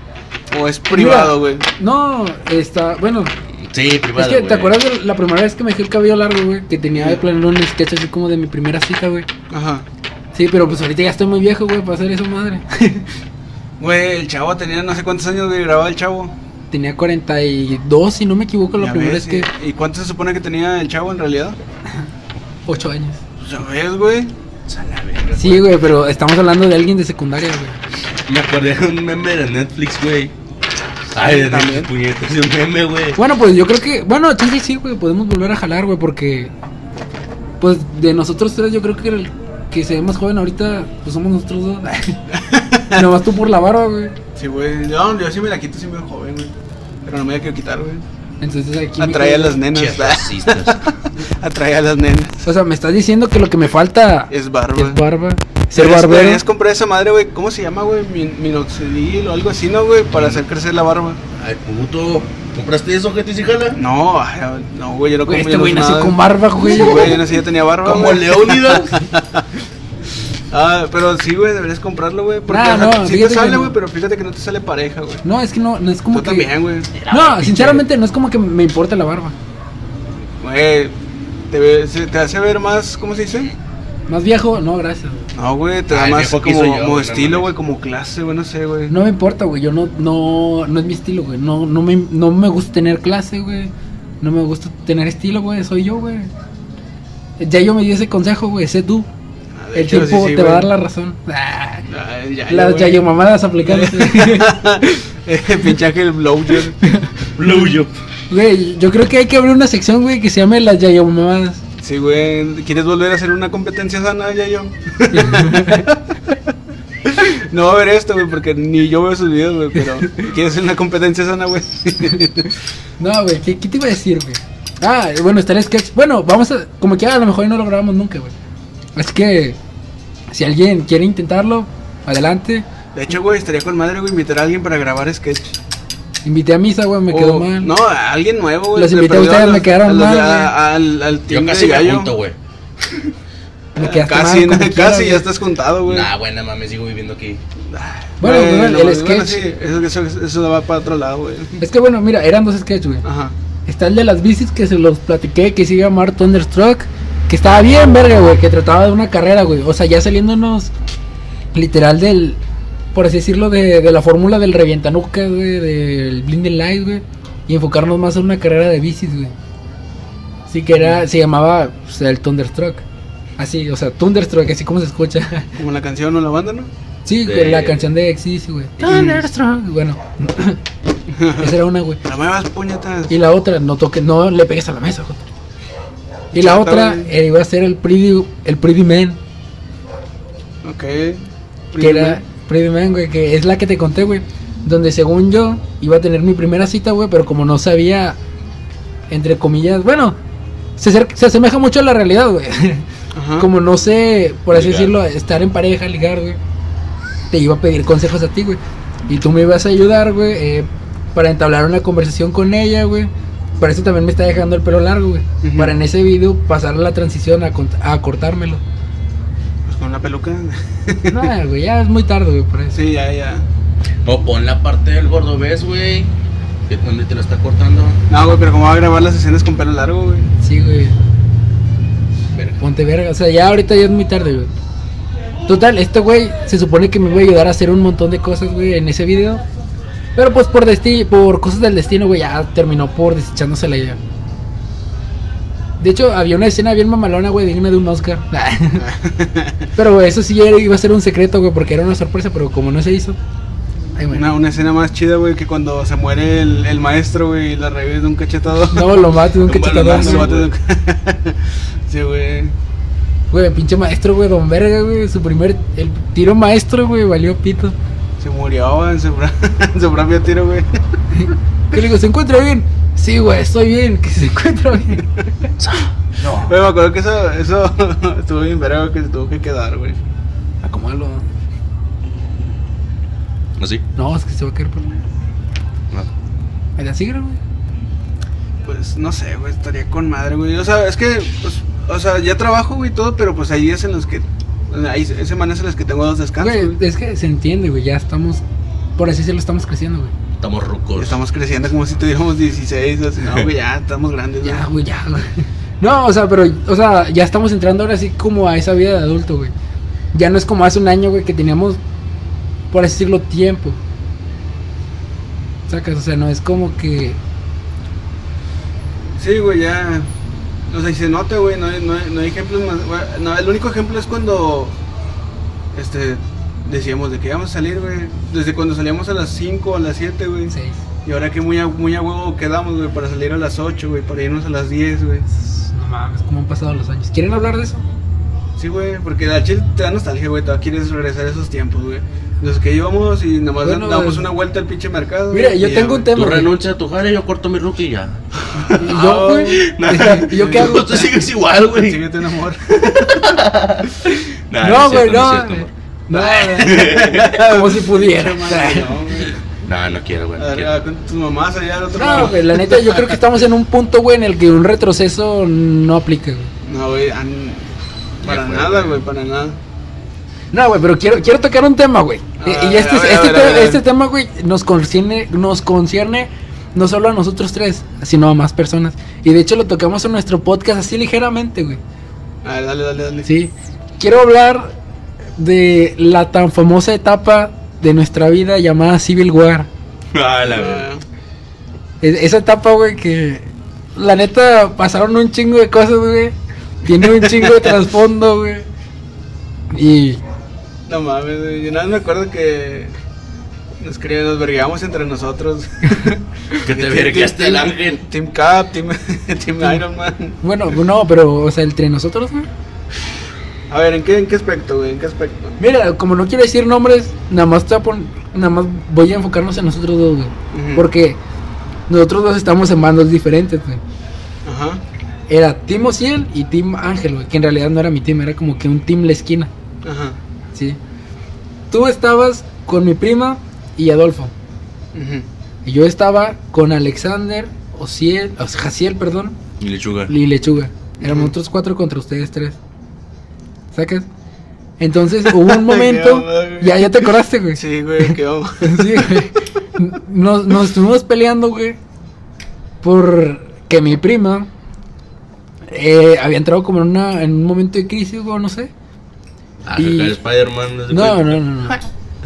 O es privado, güey. No, está. Bueno, Sí, privado. es que, ¿te acuerdas de la primera vez que me dejé el cabello largo, güey? Que tenía de planear un sketch así como de mi primera cita, güey. Ajá. Sí, pero pues ahorita ya estoy muy viejo, güey, para hacer eso, madre. Güey, el chavo tenía no sé cuántos años de grababa el chavo. tenía 42, si no me equivoco, la primera vez que. ¿Y cuánto se supone que tenía el chavo en realidad? 8 años. Ves, güey. Sí, güey, pero estamos hablando de alguien de secundaria, güey. Me acordé de un meme de Netflix, güey. Ay, de También. puñetas, de un meme, güey. Bueno, pues yo creo que. Bueno, sí, sí, sí, güey, podemos volver a jalar, güey, porque. Pues de nosotros tres, yo creo que el que se ve más joven ahorita, pues somos nosotros dos. Nomás tú por la barba, güey. Sí, güey. No, yo sí me la quito, sí me veo joven, güey. Pero no me la quiero quitar, güey. Entonces aquí. Atrae a las nenas. Atrae a las nenas. O sea, me estás diciendo que lo que me falta Es barba. es barba. Ser Deberías- barbero. Deberías comprar esa madre, güey. ¿Cómo se llama, güey? Min- Minoxidil o algo así, ¿no, güey? Para hacer crecer la barba. Ay, puto. ¿Compraste eso, gente, si jala? No, ay, no, güey. Yo no como este güey nació con barba. güey. Sí, güey, yo nací ya tenía barba. Como. Leónidas. Ah, pero sí, güey, deberías comprarlo, güey. Porque o sea, no, sí te sale, no. güey, pero fíjate que no te sale pareja, güey. No, es que no, no es como Tú que. también, güey. No, sinceramente no es como que me importa la barba. Güey, te, te hace ver más, ¿cómo se dice? Más viejo, no, gracias. No, güey, te da Ay, más como, yo, como estilo, güey, como clase, güey, no sé, güey. No me importa, güey. Yo no, no, no es mi estilo, güey. No, no me, no me gusta tener clase, güey. No me gusta tener estilo, güey. Soy yo, güey. Ya yo me di ese consejo, güey. Sé tú. Ah, de El hecho, tiempo sí, sí, te va a dar la razón. Ah, Ay, ya, las yayomamadas aplicándose. Eh, Pinche Ángel Blowjob. Blue Job. Güey, yo creo que hay que abrir una sección, güey, que se llame las yayomamadas. Sí, güey. ¿Quieres volver a hacer una competencia sana, ya yo? no va a ver esto, güey, porque ni yo veo sus videos, güey, pero ¿quieres hacer una competencia sana, güey? No, güey, ¿qué, qué te iba a decir, güey? Ah, bueno, está el sketch. Bueno, vamos a. Como que a lo mejor no lo grabamos nunca, güey. Así que. Si alguien quiere intentarlo, adelante. De hecho, güey, estaría con madre, güey, invitar a alguien para grabar sketch. Invité a misa, güey, me quedó mal. No, a alguien nuevo, güey. Los invité a ustedes, los- me quedaron los mal, de- güey. a- Al, al Yo casi me Gallo. junto, güey. Me quedaste Casi, mal, casi, quiera, ya estás juntado, güey. Nah, buena mames, sigo viviendo aquí. Bueno, bueno, el bueno, sketch. sí, eso, eso, eso va para otro lado, güey. Es que bueno, mira, eran dos sketches, güey. Ajá. Está el de las bicis que se los platiqué, que se iba a llamar Thunderstruck. Que estaba bien, verga, güey. Que trataba de una carrera, güey. O sea, ya saliéndonos literal del. Por así decirlo, de, de la fórmula del revientanuca, güey. Del Blinding Light, güey. Y enfocarnos más en una carrera de bicis, güey. Así que era. Se llamaba pues, el Thunderstruck. Así, o sea, Thunderstruck, así como se escucha. Como la canción o la banda, ¿no? Sí, De- la canción de Exis, güey. Thunderstruck. Bueno, esa era una, güey. La muevas puñetas. Y la otra, no toques, no le pegues a la mesa, Joto. Y la otra eh, iba a ser el Pretty, el Pretty Man, Ok. que era Pretty Man, güey, que es la que te conté, güey. donde según yo iba a tener mi primera cita, güey, pero como no sabía, entre comillas, bueno, se, se asemeja mucho a la realidad, güey. Ajá. Como no sé, por así Ligar. decirlo, estar en pareja, ligar, güey. Te iba a pedir consejos a ti, güey. Y tú me ibas a ayudar, güey, eh, para entablar una conversación con ella, güey. Para eso también me está dejando el pelo largo, güey. Para en ese video pasar la transición a, cortármelo. Pues con una peluca. No, güey, ya es muy tarde, güey, por eso. Sí, ya, ya. O pon la parte del gordo ves, güey. Que donde te lo está cortando. No, güey, pero ¿cómo va a grabar las escenas con pelo largo, güey? Sí, güey. Verga. Ponte verga. O sea, ya ahorita ya es muy tarde, güey. Total, este güey se supone que me iba a ayudar a hacer un montón de cosas, güey, en ese video. Pero pues por desti por cosas del destino, güey, ya terminó por desechándose la idea. De hecho, había una escena bien mamalona, güey, digna de un Oscar. pero güey, eso sí iba a ser un secreto, güey, porque era una sorpresa, pero como no se hizo. Ay. Una, una escena más chida, güey, que cuando se muere el, el maestro, güey, y la revive de un cachetado. No, lo mato de un Lo de un- sí, güey. Güey, pinche maestro, güey, don verga, güey. Su primer el tiro maestro, güey, valió pito. Se murió en su, en su propio tiro, güey. ¿Qué le digo? ¿Se encuentra bien? Sí, güey, estoy bien, que se encuentra bien. No. Güey, me acuerdo que eso, eso estuvo bien verga, que se tuvo que quedar, güey. Acomódalo. ¿Así? No, es que se va a caer por. No. ¿Me la sigue, güey? Pues no sé, güey, estaría con madre, güey. O sea, es que, pues, o sea, ya trabajo, güey, todo, pero pues hay días en los que. Hay semanas en las que tengo dos descansos. Güey, güey. es que se entiende, güey, ya estamos. Por así decirlo, estamos creciendo, güey. Estamos rucos. Estamos creciendo como si tuviéramos 16, así, no, güey, ya estamos grandes, güey. Ya, güey, ya, güey. No, o sea, pero, o sea, ya estamos entrando ahora sí como a esa vida de adulto, güey. Ya no es como hace un año, güey, que teníamos, por así decirlo, tiempo. Sacas, o sea, no es como que. Sí, güey, ya. O sea, y se nota, güey, no hay, no, hay, no hay ejemplos más. güey, no, el único ejemplo es cuando. Este. Decíamos de que íbamos a salir, güey. Desde cuando salíamos a las 5 o a las 7, güey. Seis. Y ahora que muy a, muy a huevo quedamos, güey, para salir a las 8, güey, para irnos a las 10, güey. No mames, cómo han pasado los años. ¿Quieren hablar de eso? Sí, güey, porque la chile te da nostalgia, güey. Todavía quieres regresar a esos tiempos, güey. Los que íbamos y nada más Bueno, damos eh, una vuelta al pinche mercado. Mira, yo ya, tengo un tema. Tú güey. renuncia a tu jale, yo corto mi rookie y ya. ¿Y yo, güey? ¿Y yo qué hago? Tú sigues igual, güey. Síguete un amor. Nah, No, güey, no. cierto, amor. No, como si pudiera. No, güey. No, no quiero, güey. No quiero. ah, con tus mamás allá al otro No, güey, la neta, yo creo que estamos en un punto, güey, en el que un retroceso no aplica, güey. No, güey, para nada, güey, para nada. No, güey, pero quiero, quiero tocar un tema, güey. Y- este, ver, este, ver, te- este tema, güey, nos concierne, nos concierne no solo a nosotros tres, sino a más personas. Y de hecho lo tocamos en nuestro podcast así ligeramente, güey. A ver, dale, dale, dale. Sí. Quiero hablar de la tan famosa etapa de nuestra vida llamada Civil War. Ah, la verdad. Es- Esa etapa, güey, que la neta pasaron un chingo de cosas, güey. Tiene un chingo de trasfondo, güey. Y no mames, güey. Yo nada más me acuerdo que nos, nos vergueamos entre nosotros. Que te team- el ángel. Team Cap, Team, team Iron Man. bueno, no, pero, o sea, entre nosotros, güey. A ver, ¿en qué, en qué aspecto, güey? ¿En qué aspecto? Mira, como no quiero decir nombres, nada más, te voy a nada más voy a enfocarnos en nosotros dos, güey. Porque nosotros dos estamos en bandos diferentes, güey. Ajá. Era Team Ociel y Team Ángel, güey. Que en realidad no era mi team, era como que un team la esquina, Ajá. ¿Sí? Tú estabas con mi prima y Adolfo. Y yo estaba con Alexander, Ociel, o sea, Jaciel, perdón, Y lechuga. y Lechuga. Éramos Ujú. nosotros cuatro contra ustedes tres. ¿Sacas? Entonces hubo un momento. onda, ya, ya te acordaste, güey. Sí, güey, qué vamos. Sí, güey. Nos, nos estuvimos peleando, güey. Por que mi prima eh, había entrado como en, una, en un momento de crisis, güey, no sé. Ah, Y- Spider-Man. no No, no, no, no.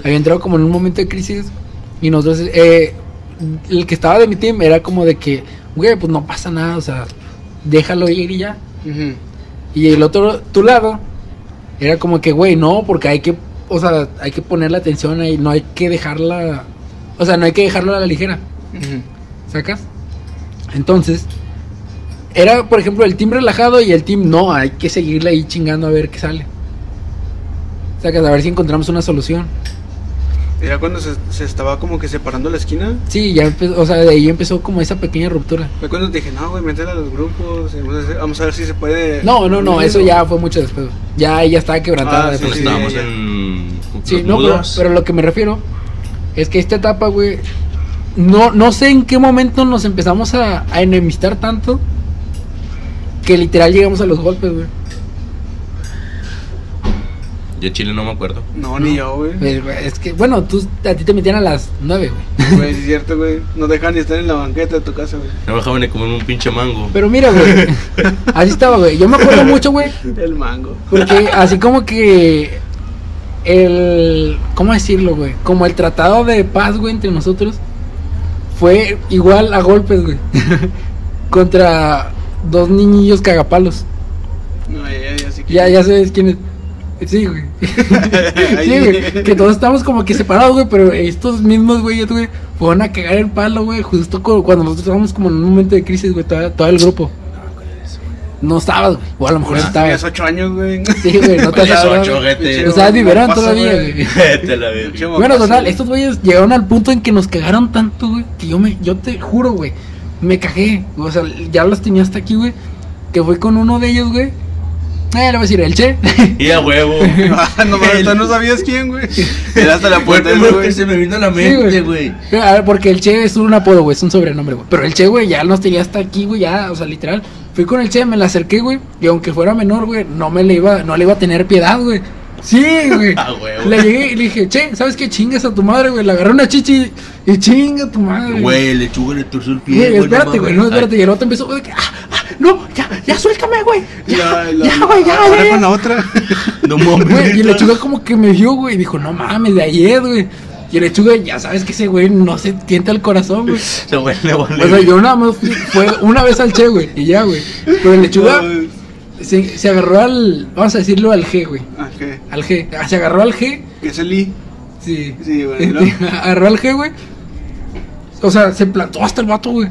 Había entrado como en un momento de crisis. Y nosotros, eh, el que estaba de mi team era como de que, güey, pues no pasa nada, o sea, déjalo ir y ya. Y el otro, tu lado, era como que, güey, no, porque hay que, o sea, hay que ponerle atención ahí, no hay que dejarla, o sea, no hay que dejarlo a la ligera. ¿sacas? Entonces, era, por ejemplo, el team relajado y el team, no, hay que seguirle ahí chingando a ver qué sale. Sacas, a ver si encontramos una solución. Era cuando se, se estaba como que separando la esquina. Sí, ya empezó, o sea, de ahí empezó como esa pequeña ruptura. Fue cuando te dije, no, güey, métela a los grupos. Vamos a, hacer- vamos a ver si se puede. No, no, no, eso ya fue mucho después. Ya ella estaba quebrantada Ah, de sí, Pues sí. estábamos ya. en. Sí, no, pero, pero lo que me refiero es que esta etapa, güey, no, no sé en qué momento nos empezamos a, a enemistar tanto que literal llegamos a los golpes, güey. Yo Chile no me acuerdo. No, ni yo, güey. Pues, güey, Es que, bueno, tú, a ti te metían a las nueve, güey. Güey, sí es cierto, güey. No dejan ni estar en la banqueta de tu casa, güey. No dejaban ni comer un pinche mango. Pero mira, güey, así estaba, güey. Yo me acuerdo mucho, güey, El mango. porque así como que el, ¿cómo decirlo, güey? Como el tratado de paz, güey, entre nosotros fue igual a golpes, güey. Contra dos niñillos cagapalos. No, ya, ya, sí que- Ya, ya sabes quién es. Sí, güey. sí, güey. Que todos estamos como que separados, güey. Pero estos mismos, güey, güey, fueron a cagar el palo, güey. Justo cu- cuando nosotros estábamos como en un momento de crisis, güey. Todo, todo el grupo. No estabas, güey. O a lo mejor Pues, estabas. Tenías ocho años, güey. Sí, güey, no te has ocho, güey. Pinche O sea, mocoso, todavía, güey. Te la. Pinche Bueno, total, estos güeyes llegaron al punto en que nos cagaron tanto, güey, que yo me, yo te juro, güey, me cagé. O sea, ya los tenía hasta aquí, güey. Que fue con uno de ellos, güey. Eh, le voy a decir, el Che. Y a huevo. Ah, no, tú no sabías quién, güey. Era hasta la puerta güey. se me vino a la Sí, mente, güey. güey. A ver, porque el Che es un apodo, güey, es un sobrenombre, güey. Pero el Che, güey, ya nos tenía hasta aquí, güey, ya, o sea, literal. Fui con el Che, me la acerqué, güey. Y aunque fuera menor, güey, no me le iba, no le iba a tener piedad, güey. Sí, güey. A huevo. Le llegué y le dije, Che, ¿sabes qué? Chingas a tu madre, güey. Le agarré una chichi y chinga a tu madre. Güey, lechuga le torció el pie. Güey, espérate, güey, no, espérate. Y el otro empezó, güey, ah, ah, no, ya, ya, suéltame, güey. Ya, La- ya, güey, ya, güey. con la otra. No mames. Güey, y el lechuga como que me vio, güey, y dijo, no mames, de ayer, güey. Y el lechuga, ya sabes que ese güey no se tienta el corazón, güey. Se güey le vale. O sea, yo nada más fui, fue una vez al Che, güey, y ya, güey. Pero el lechuga No, se, se agarró al, vamos a decirlo, al G, güey. ah, ¿qué? Al G. Ah, Se agarró al G, ¿Qué es el I? sí. Sí, güey, ¿no? agarró al G, güey. O sea, se plantó hasta el vato, güey.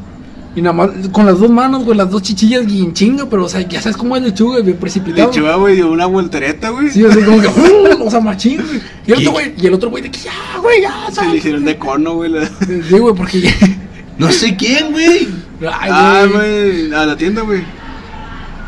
Y nada más con las dos manos, güey, las dos chichillas y en chinga, pero o sea, ya sabes cómo es lechuga, güey, precipitado. Lechuga, güey, dio una voltereta, güey. Sí, así como que, ¡uh! o sea, machín, güey. Y el ¿Qué? otro güey, y el otro güey de que ya, güey, ya, Se le ¿sabes? hicieron de cono, güey. la- Sí, güey, porque ya. No sé quién, güey. Ay, Ah, güey. güey, a la tienda, güey.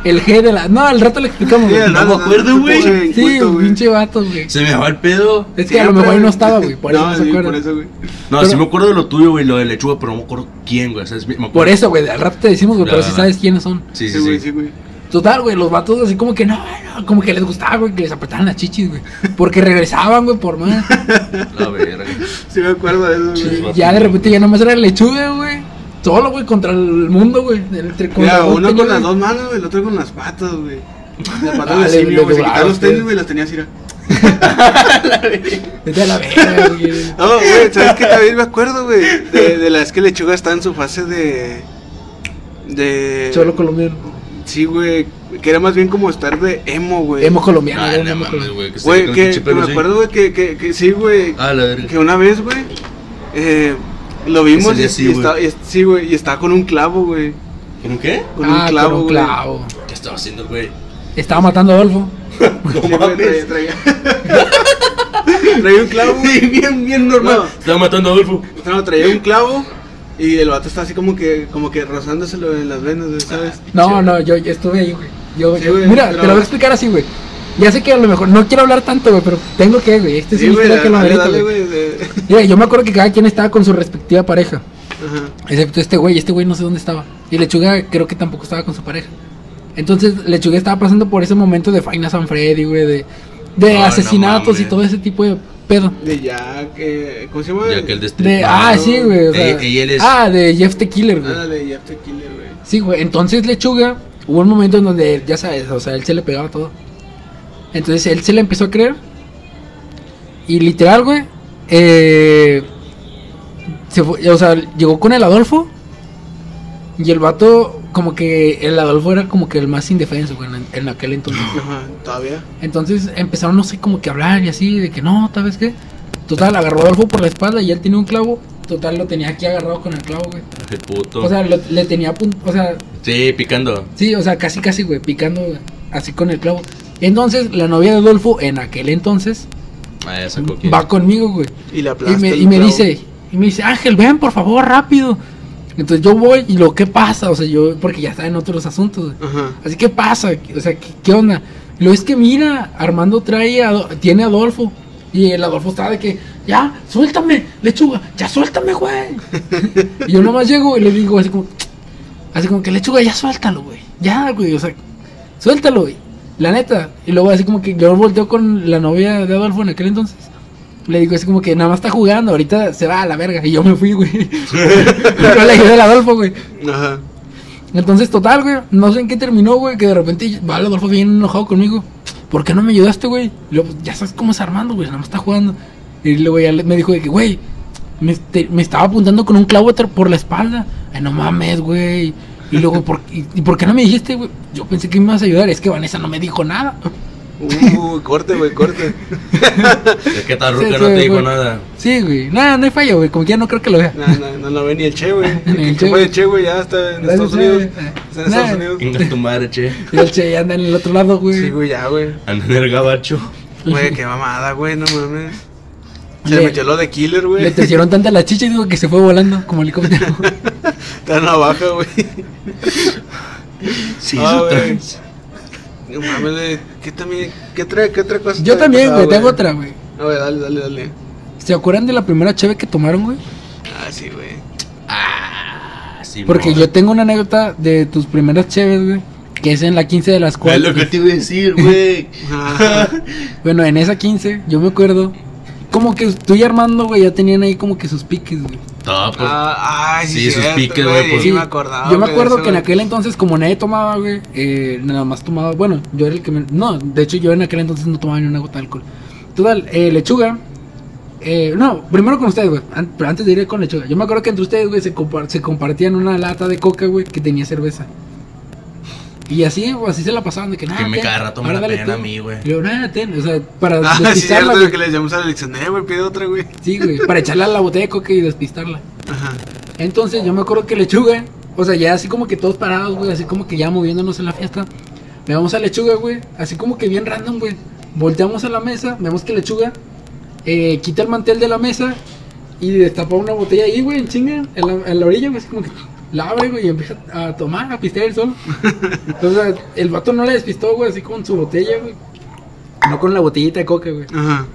El G de la. No, al rato le explicamos, güey. no me acuerdo, no, güey. Sí, un pinche vato, güey. Se me va el pedo. Es que a lo mejor ahí no estaba, güey. Por eso no, se sí, acuerda. por eso, güey. No, Pero- sí me acuerdo de lo tuyo, güey, lo de lechuga, pero no me acuerdo quién, güey. Por eso, güey. Al rato te decimos, güey, pero si sabes quiénes son. Sí, Sí, sí, güey, sí. sí, güey. Total, güey, los vatos así como que no, no, como que les gustaba, güey, que les apretaban las chichis, güey. Porque regresaban, güey, por más. La verga. Sí me acuerdo de eso, güey. Sí. ya de repente ya nomás era lechuga, güey. Solo, güey, contra el mundo, güey. Mira, uno con las dos manos, güey, el otro con las patas, güey. Las patas de simio, güey. Se los tenis, güey, las tenía así, era. Vete a la verga, güey. No, güey, ¿sabes qué? También me acuerdo, güey. De, de la vez que Lechuga está en su fase de. De. Cholo colombiano. Sí, güey. Que era más bien como estar de emo, güey. Emo colombiano. Ah, no mames, güey. que que, me acuerdo, güey, que, que, que sí, güey. Ah, la verga. Que una vez, güey. Eh, lo vimos y, día sí, y güey. estaba, y- sí, güey, y estaba con un clavo, güey. ¿Con un qué? Con ah, un clavo, con un güey. clavo. ¿Qué estaba haciendo, güey? Estaba matando a Adolfo. No Sí, mames. traía, traía. traía un clavo, güey. Sí, bien, bien normal. No. Estaba matando a Adolfo. No, traía un clavo y el vato está así como que, como que rozándoselo en las venas, ¿sabes? No, no, yo, yo estuve ahí, güey. Yo, Sí, yo- güey, mira, pero- te lo voy a explicar así, güey. Ya sé que a lo mejor no quiero hablar tanto, güey, pero tengo que, güey. Este es Sí, historia que lo dale, amerita, güey. Mira, yo me acuerdo que cada quien estaba con su respectiva pareja. Ajá. Excepto este güey, este güey no sé dónde estaba. Y Lechuga creo que tampoco estaba con su pareja. Entonces, Lechuga estaba pasando por ese momento de Faina San Freddy, güey, de, de no asesinatos y todo ese tipo de pedo. De Jack, eh, ¿cómo se llama? Ya que el De, ah, sí, güey. o sea, es- Ah, de Jeff the Killer, güey. Ah, de Jack the Killer, güey. Sí, güey. Entonces Lechuga, hubo un momento en donde, ya sabes, o sea, él se le pegaba todo. Entonces él se le empezó a creer. Y literal, güey, eh, se fue- o sea, llegó con el Adolfo. Y el vato, como que el Adolfo era como que el más indefenso, güey, en, en aquel entonces. Ajá, todavía. Entonces empezaron, no sé, como que hablar y así, de que no, ¿sabes qué? Total, agarró a Adolfo por la espalda y él tenía un clavo. Total, lo tenía aquí agarrado con el clavo, güey. Qué puto. O sea, lo- le tenía, pun- o sea, sí, picando. Sí, o sea, casi, casi, güey, picando güey, así con el clavo. Entonces, la novia de Adolfo, en aquel entonces, Ah, va conmigo, güey. Y me, y me dice, y me dice, Ángel, ven por favor, rápido. Entonces yo voy y lo que pasa, o sea, yo, porque ya está en otros asuntos. güey. Ajá. Así que pasa, o sea, ¿qué, qué onda? Lo es que mira, Armando trae, a, tiene a Adolfo. Y el Adolfo estaba de que, ya, suéltame, lechuga, ya suéltame, güey. y yo nomás llego y le digo así como, así como que lechuga, ya suéltalo, güey. Ya, güey, o sea, suéltalo, güey. La neta. Y luego así como que yo volteo con la novia de Adolfo en aquel entonces. Le digo así como que nada más está jugando, ahorita se va a la verga. Y yo me fui, güey. Yo le ayudé al Adolfo, güey. Ajá. Entonces, total, güey, no sé en qué terminó, güey, que de repente va el Adolfo bien enojado conmigo. ¿Por qué no me ayudaste, güey? Y luego, ya sabes cómo es Armando, güey, nada más está jugando. Y luego ya me dijo de que, güey, me, te- me estaba apuntando con un clavo por la espalda. Ay, no mames, güey. Y luego, ¿por, y, y por qué no me dijiste, güey? Yo pensé que me ibas a ayudar, es que Vanessa no me dijo nada. Uh, corte, güey, corte. ¿De qué tal Sí, Ruca sí, no te dijo nada? Sí, güey, nada, no hay fallo, güey, como que ya no creo que lo vea. No, no, no lo ve ni el Che, güey. El ¿Qué Che. fue el Che, güey? Ya está en Gracias, Estados Che. Unidos. Está en Nah. Estados Unidos. Venga tu madre, che. Y el Che ya anda en el otro lado, güey. Sí, güey, ya, güey. Anda en el gabacho. Güey, qué mamada, güey, no mames. Se Le- metió lo de killer, güey. Le tecieron tanta la chicha y digo que se fue volando como helicóptero. La baja, güey. Sí, Ah, güey. No mames. ¿Qué también? ¿Qué trae? ¿Qué otra cosa? Yo también, güey, tengo otra, güey. A ver, dale, dale, dale. ¿Se acuerdan de la primera cheve que tomaron, güey? Ah, sí, güey. Ah, sí, Porque yo tengo una anécdota de tus primeras cheves, güey. Que es en la 15 de las Es cuales. lo que te iba a decir, güey. Bueno, en esa 15, yo me acuerdo. Como que tú y Armando, güey, ya tenían ahí como que sus piques, güey. No, pues, Ah, ay, sí, Sí, sus cierto, piques, güey, pues. Sí, me acordaba. yo me acuerdo que en aquel entonces, como nadie tomaba, güey, eh, nada más tomaba. Bueno, yo era el que me. No, de hecho, yo en aquel entonces no tomaba ni una gota de alcohol. Total, eh, lechuga. Eh, no, primero con ustedes, güey. an- pero antes de ir con lechuga. Yo me acuerdo que entre ustedes, güey, se, compar- se compartían una lata de coca, güey, que tenía cerveza. Y así, güey, así se la pasaban de que nada. que me cada rato me la pena a mí, güey. Y luego, nada, ten, o sea, para Ah, sí, despistarla, güey. que le llamamos a la. Eh, güey, pide otra, güey. Sí, güey, para echarle a la botella de coca y despistarla. Ajá. Entonces yo me acuerdo que Lechuga, o sea, ya así como que todos parados, güey, así como que ya moviéndonos en la fiesta. Vemos a Lechuga, güey, así como que bien random, güey. Volteamos a la mesa, vemos que Lechuga eh, quita el mantel de la mesa y destapa una botella ahí, güey, en chinga, en la, en la orilla, güey, así como que la abre, güey, y empieza a tomar, a pistear el sol. sea, el vato no la despistó, güey, así con su botella, güey. No con la botellita de coca, güey. Ajá.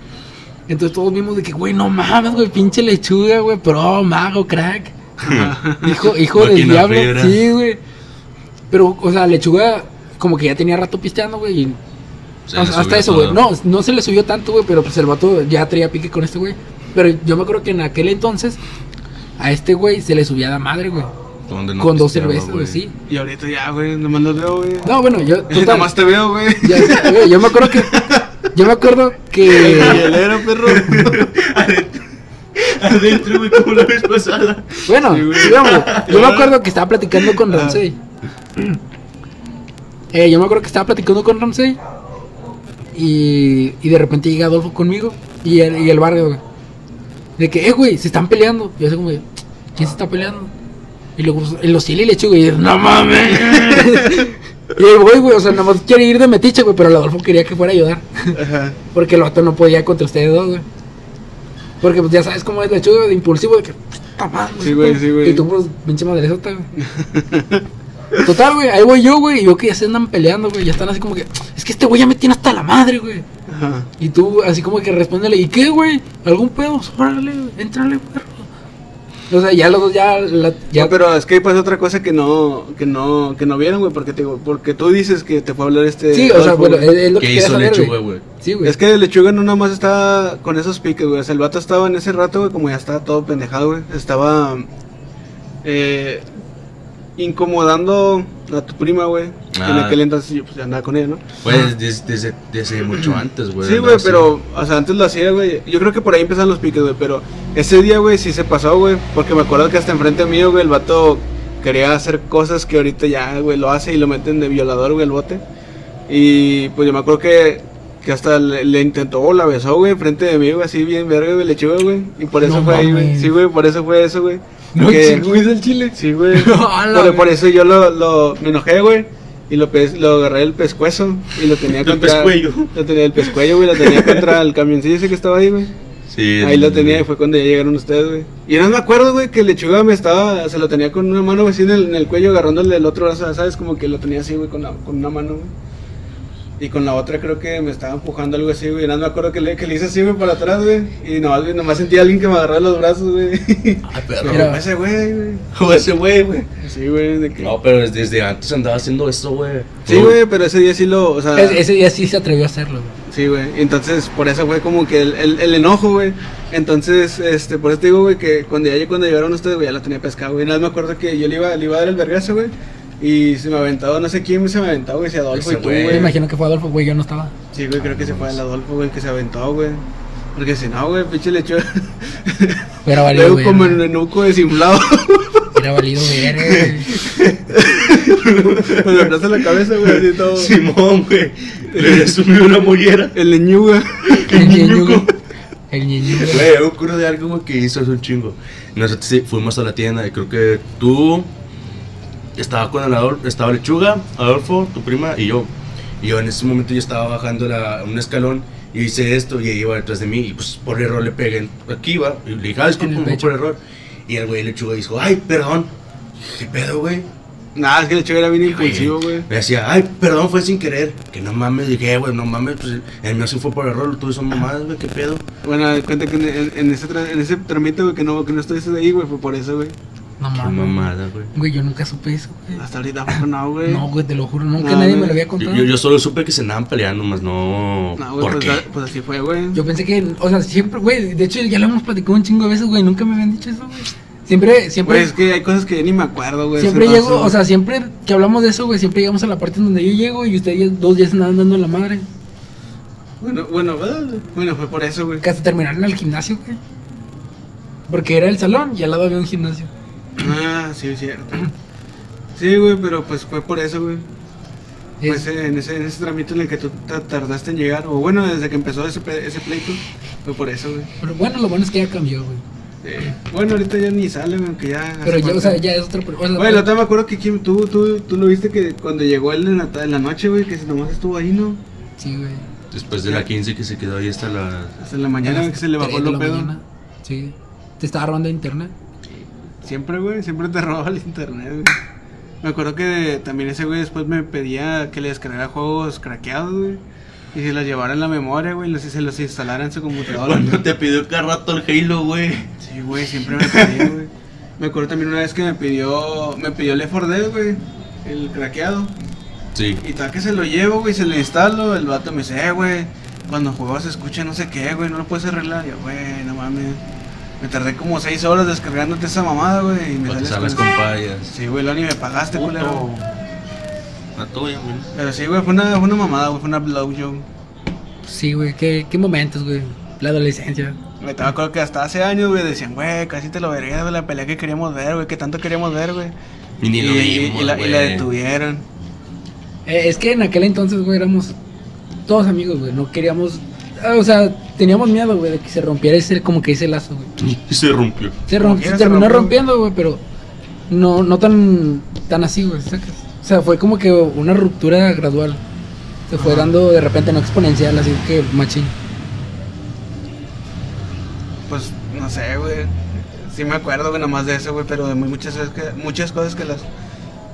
Entonces todos vimos de que, güey, no mames, güey, pinche lechuga, güey, pro, mago, crack. Hijo, hijo del diablo. fibra. Sí, güey. Pero, o sea, lechuga, como que ya tenía rato pisteando, güey. y- hasta eso, güey. No, no se le subió tanto, güey, pero pues el vato ya traía pique con este güey. Pero yo me acuerdo que en aquel entonces, a este güey se le subía la madre, güey. Donde no con dos cervezas, güey, sí. Y ahorita ya, güey, nomás los veo, güey. No, bueno, yo, total, Nomás te veo, güey. ya yo me acuerdo que, yo me acuerdo que, Hielero, perro. Adentro, güey, como la vez pasada. Bueno, Sí, güey. digamos, yo me acuerdo que estaba platicando con Ramsey. Eh, yo me acuerdo que estaba platicando con Ramsey. Y, y de repente llega Adolfo conmigo. Y el, y el barrio, güey. De que, eh, güey, se están peleando. Y yo así como, ¿quién se está peleando? Y luego, y le echo, güey. Y no mames. y el güey, güey, o sea, nada más quiere ir de metiche, güey. Pero el Adolfo quería que fuera a ayudar. Ajá. Porque el vato no podía contra ustedes dos, güey. Porque pues ya sabes cómo es lechuga de impulsivo de que puta madre. Sí, güey, sí, güey. Y tú pues pinche madresota, güey. Total, güey, ahí voy yo, güey, y yo que ya se andan peleando, güey, ya están así como que, es que este güey ya me tiene hasta la madre, güey. Ajá. Y tú así como que respóndele, ¿y qué, güey? ¿Algún pedo? Órale, güey, éntrale, perro. O sea, ya los dos ya, la- ya No, pero es que ahí pasa otra cosa que no, que no, que no vieron, güey, porque te digo, porque tú dices que te fue a hablar este. Sí, o sea, bueno, es, es lo que ¿Qué quería hizo saber, Lechuga, güey. güey? Sí, güey. Es que Lechuga no nada más estaba con esos piques, güey. O sea, el vato estaba en ese rato, güey, como ya estaba todo pendejado, güey. Estaba eh, incomodando a tu prima, güey. que En Ah. aquel entonces yo pues ya andaba con ella, ¿no? Pues desde, desde, desde mucho antes, güey. Sí, güey, así. pero, o sea, antes lo hacía, güey. Yo creo que por ahí empezaron los piques, güey. Pero ese día, güey, sí se pasó, güey. Porque me acuerdo que hasta enfrente mío, güey, el vato quería hacer cosas que ahorita ya, güey, lo hace y lo meten de violador, güey, el bote. Y pues yo me acuerdo que, que hasta le, le intentó o la besó, güey, enfrente de mí, güey, así bien verga, güey, le echó, güey. Y por eso No fue ahí, güey. Sí, güey, por eso fue eso, güey. No, Que- güey, del chile. Sí, güey. La por, eso yo lo, lo, me enojé, güey. Y lo, lo agarré el pescuezo y lo tenía El contra... pescuello. Lo tenía el pescuello, güey, lo tenía contra el camioncillo ese que estaba ahí, güey. Sí, Ahí lo el- tenía y fue cuando ya llegaron ustedes, güey. Y no me acuerdo, güey, que lechuga me estaba, se lo tenía con una mano así en el, en el cuello, agarrándole el otro brazo, ¿sabes? Como que lo tenía así, güey, con, la- con una mano, güey. Y con la otra creo que me estaba empujando algo así, güey. Y nada, me acuerdo que le, que le hice así, güey, para atrás, güey. Y nomás, güey, nomás sentí a alguien que me agarraba los brazos, güey. Ay, perro. Mira. ese güey, güey. O ese güey, güey. Sí, güey, de que... No, pero desde, desde antes andaba haciendo esto, güey. Sí, güey, pero ese día sí lo, o sea... Es- ese día sí se atrevió a hacerlo, güey. Sí, güey. Entonces, por eso fue como que el, el, el enojo, güey. Entonces, este, por eso te digo, güey, que cuando ya cuando llegaron ustedes, güey, ya la tenía pescado, güey. Nada más me acuerdo que yo le iba, le iba a dar el vergazo, güey. Y se me aventaba, no sé quién se me aventaba, güey, si Adolfo Ese y tú, güey. Me imagino que fue Adolfo, güey, yo no estaba. Sí, güey, creo que se fue el Adolfo, güey, que se aventó, güey. Porque si no, güey, pinche lechuga. Valido, Luego güey. como en el nuco desinflado. Hubiera valido, ver, güey. Me lo abraza la cabeza, güey, así todo. Simón, güey. Le subido una mollera. El leñuga. El ñeñugo. El ñeñugo. Güey, me ocurre de algo, güey, que hizo hace un chingo. Nosotros sí, fuimos a la tienda y creo que tú estaba con el Adolfo, estaba Lechuga, Adolfo, tu prima y yo. Y yo en ese momento yo estaba bajando la- un escalón y hice esto y ella iba detrás de mí y pues por error le pegué aquí, va. Y le dije, ah, disculpa, por error. Y el güey Lechuga dijo, ay, perdón. ¿Qué pedo, güey? Nada, es que el lechuga era bien impulsivo, güey. Me decía, ay, perdón, fue sin querer. Que no mames, dije, "Eh, güey, no mames, pues el mío sí fue por error, tú son mamadas, güey, qué pedo. Bueno, cuenta que en, ese, tra- en ese tramite, güey, que no, que no estuviste ahí, güey, fue por eso, güey. No Qué mames. mamada, güey. Güey, yo nunca supe eso, güey. Hasta ahorita pues, no, güey. No, güey, te lo juro, nunca No, nadie güey. me lo había contado. yo, yo solo supe que se andaban peleando, más no. No, güey, ¿Por pues, qué? pues así fue, güey. Yo pensé que, o sea, siempre, güey, de hecho ya lo hemos platicado un chingo de veces, güey, nunca me habían dicho eso, güey. Siempre, siempre, Güey, es que hay cosas que ya ni me acuerdo, güey. siempre llego, o sea, siempre que hablamos de eso, güey, siempre llegamos a la parte en donde yo llego y ustedes ya- dos días andaban dando la madre. Bueno, bueno, bueno, fue por eso, güey. Que hasta terminaron en el gimnasio, güey. Porque era el salón y al lado había un gimnasio. Ah, sí, es cierto. Sí, güey, pero pues fue por eso, güey. Es- Pues en ese, en ese tramite en el que tú ta- tardaste en llegar, o bueno, desde que empezó ese, ese pleito, fue por eso, güey. pero bueno, lo bueno es que ya cambió, güey. Eh, bueno, ahorita ya ni sale, güey, aunque ya. Pero ya, o sea, ya es otra persona. Güey, la otra me acuerdo que Kim, tú, tú, tú lo viste que cuando llegó él en la, en la noche, güey, que nomás estuvo ahí, ¿no? Sí, güey. Después de la 15 que se quedó ahí hasta la. Hasta la mañana, güey, que se le bajó lo pedo. mañana. Sí. Te estaba robando internet. Siempre, güey, siempre te roba el internet, güey. Me acuerdo que también ese güey después me pedía que le descargara juegos craqueados, güey. Y se los llevara en la memoria, güey, y los- se los instalara en su computadora. Cuando te pidió cada rato el Halo, güey. Sí, güey, siempre me pedía, güey. Me acuerdo también una vez que me pidió, me pidió 4 Dead, güey, el craqueado. Sí. Y tal que se lo llevo, güey, se lo instalo, el vato me dice, eh, güey, cuando juegas se escucha no sé qué, güey, no lo puedes arreglar. Y yo, güey, no mames. Me tardé como 6 horas descargándote esa mamada, güey, y me Cuando sales sales con- con fallas. Sí, güey, lo ni me pagaste, culero. La tuya, güey. Pero sí, güey, fue una, fue una mamada, güey, fue una blowjob. Sí, güey. ¿Qué, qué momentos, güey. La adolescencia. Me te acuerdo que hasta hace años, güey, decían, güey, casi te lo verías, güey, la pelea que queríamos ver, güey, que tanto queríamos ver, güey. Y ni lo vimos, y la, y la detuvieron. Eh, es que en aquel entonces, güey, éramos todos amigos, güey. No queríamos. Ah, O sea, teníamos miedo, güey, de que se rompiera ese, como que ese lazo, güey. Y se rompió. Se, romp- se terminó rompió. rompiendo, güey, pero no, no tan, tan así, güey, sacas. O sea, fue como que una ruptura gradual. Se fue Ajá. dando de repente no exponencial, así que machín. Pues, no sé, güey. Sí me acuerdo, güey, nomás de eso, güey, pero de muchas, veces que, muchas cosas que las,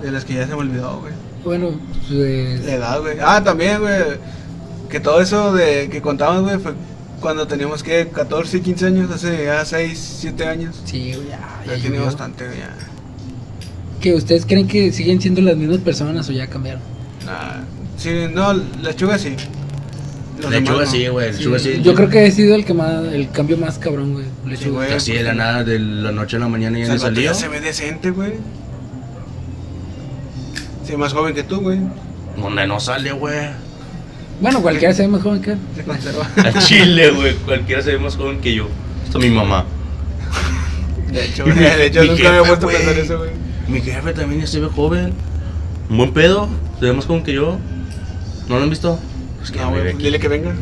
de las que ya se me olvidó, güey. Bueno, pues. La edad, güey. Ah, también, güey. Que todo eso de que contamos, güey, fue cuando teníamos que 14, 15 años, hace ya 6, 7 años. Sí, güey, ya, Ya ya tiene bastante, güey, ya. ¿Que ustedes creen que siguen siendo las mismas personas o ya cambiaron? Nah, sí, no, la chuga sí. Los La demás lechuga sí, güey. La Sí, sí. Yo creo que he sido el que más, el cambio más cabrón, güey. Lechuga. güey. Así de la nada, de la noche a la mañana O ya sea, no ya se ve decente, güey. Sí, más joven que tú, güey. Donde no sale, güey. Bueno, cualquiera se ve más joven que él. Se conserva. A Chile, güey. Cualquiera se ve más joven que yo. Esto mi mamá. De hecho, güey, de hecho Mi nunca me jefe, había puesto a pensar eso, güey. Mi jefe también ya se ve joven. Un buen pedo. Se ve más joven que yo. ¿No lo han visto? Pues que No, me güey, dile que venga.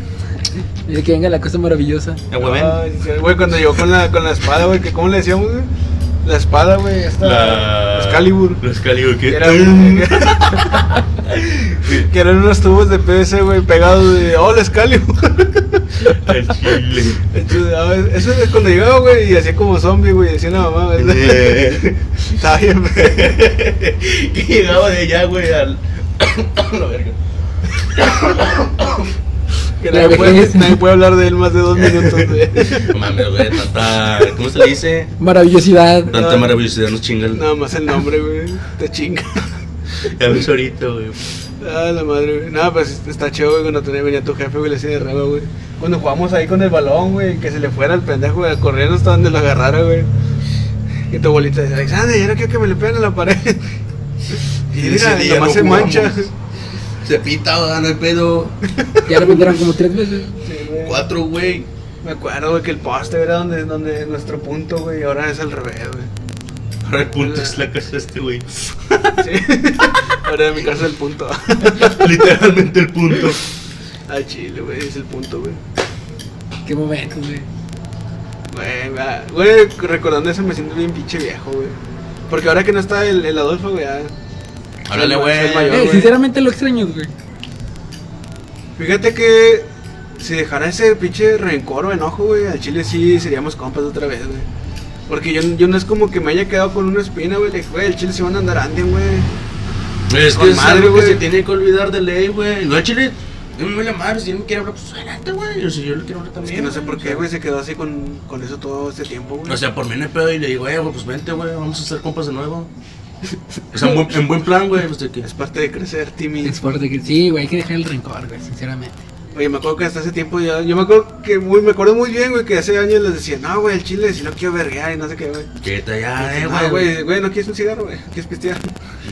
Dice que venga la cosa maravillosa. Eh, güey, sí, cuando llegó con la, con la espada, güey, que ¿cómo le decíamos, güey? La espada, güey, esta. La... Excalibur. La Excalibur, Que, era- que eran unos tubos de PVC, güey, pegados de. ¡Oh, la Excalibur! Al chile. Entonces, a ver, Eso es cuando llegaba, güey, y hacía como zombie, güey, decía la mamá, güey. Estaba bien, que llegaba de allá, güey, al. la verga. Que nadie puede, vejez. nadie puede hablar de él más de dos minutos, güey. No mames, güey, tanta. ¿Cómo se le dice? Maravillosidad. Tanta maravillosidad nos chinga el. Nada más el nombre, güey. Te chinga. Ya ves ahorita, güey. Ah, la madre, güey. No, pues está chido, güey, cuando tenía, venía tu jefe, güey, le hacía de reba, güey. Cuando jugamos ahí con el balón, güey, que se le fuera el pendejo, güey, corriendo hasta donde lo agarrara, güey. Y tu abuelita dice, Alexander, ya no quiero que me le peguen a la pared. Y Y mira, nomás no se jugamos. Se pita, güey, no hay pedo. Ya lo vendieron como tres veces. Sí, güey. Cuatro, güey. Me acuerdo, güey, que el poste era donde, donde nuestro punto, güey, y ahora es al revés, güey. Ahora el punto es la casa de este, güey. Sí. ahora en mi casa es el punto. Literalmente el punto. Al chile, güey, es el punto, güey. Qué momentos, güey. Güey, va- güey, recordando eso me siento bien pinche viejo, güey. Porque ahora que no está el, el Adolfo, güey, ya- Háblale, güey. Eh, sinceramente lo extraño, güey. Fíjate que si dejara ese pinche rencor o enojo, güey, al chile sí seríamos compas otra vez, güey. Porque yo, yo no es como que me haya quedado con una espina, güey. le dije, Güey, el chile se van a andar anden, güey. Es Con que es madre, algo que se tiene que olvidar de ley, güey. No, chile. No me vale madre, si él me quiere hablar, pues adelante, güey. Yo, si yo le quiero hablar Es también. que no sé por qué, güey, se quedó así con, con eso todo este tiempo, güey. O sea, por mí no hay pedo y le digo, eh, güey, pues vente, güey, vamos a ser compas de nuevo. O sea, en buen, en buen plan, güey, pues de que. es parte de crecer, Timmy. Es parte que sí, güey, hay que dejar el rencor, güey, sinceramente. Oye, me acuerdo que hasta ese tiempo ya, yo me acuerdo que muy, me acuerdo muy bien, güey, que hace años les decía, no, güey, el chile, si no quiero verguear y no sé qué, güey. Quédate ya, eh, no, güey. güey, güey, no quieres un cigarro, güey, quieres pistear.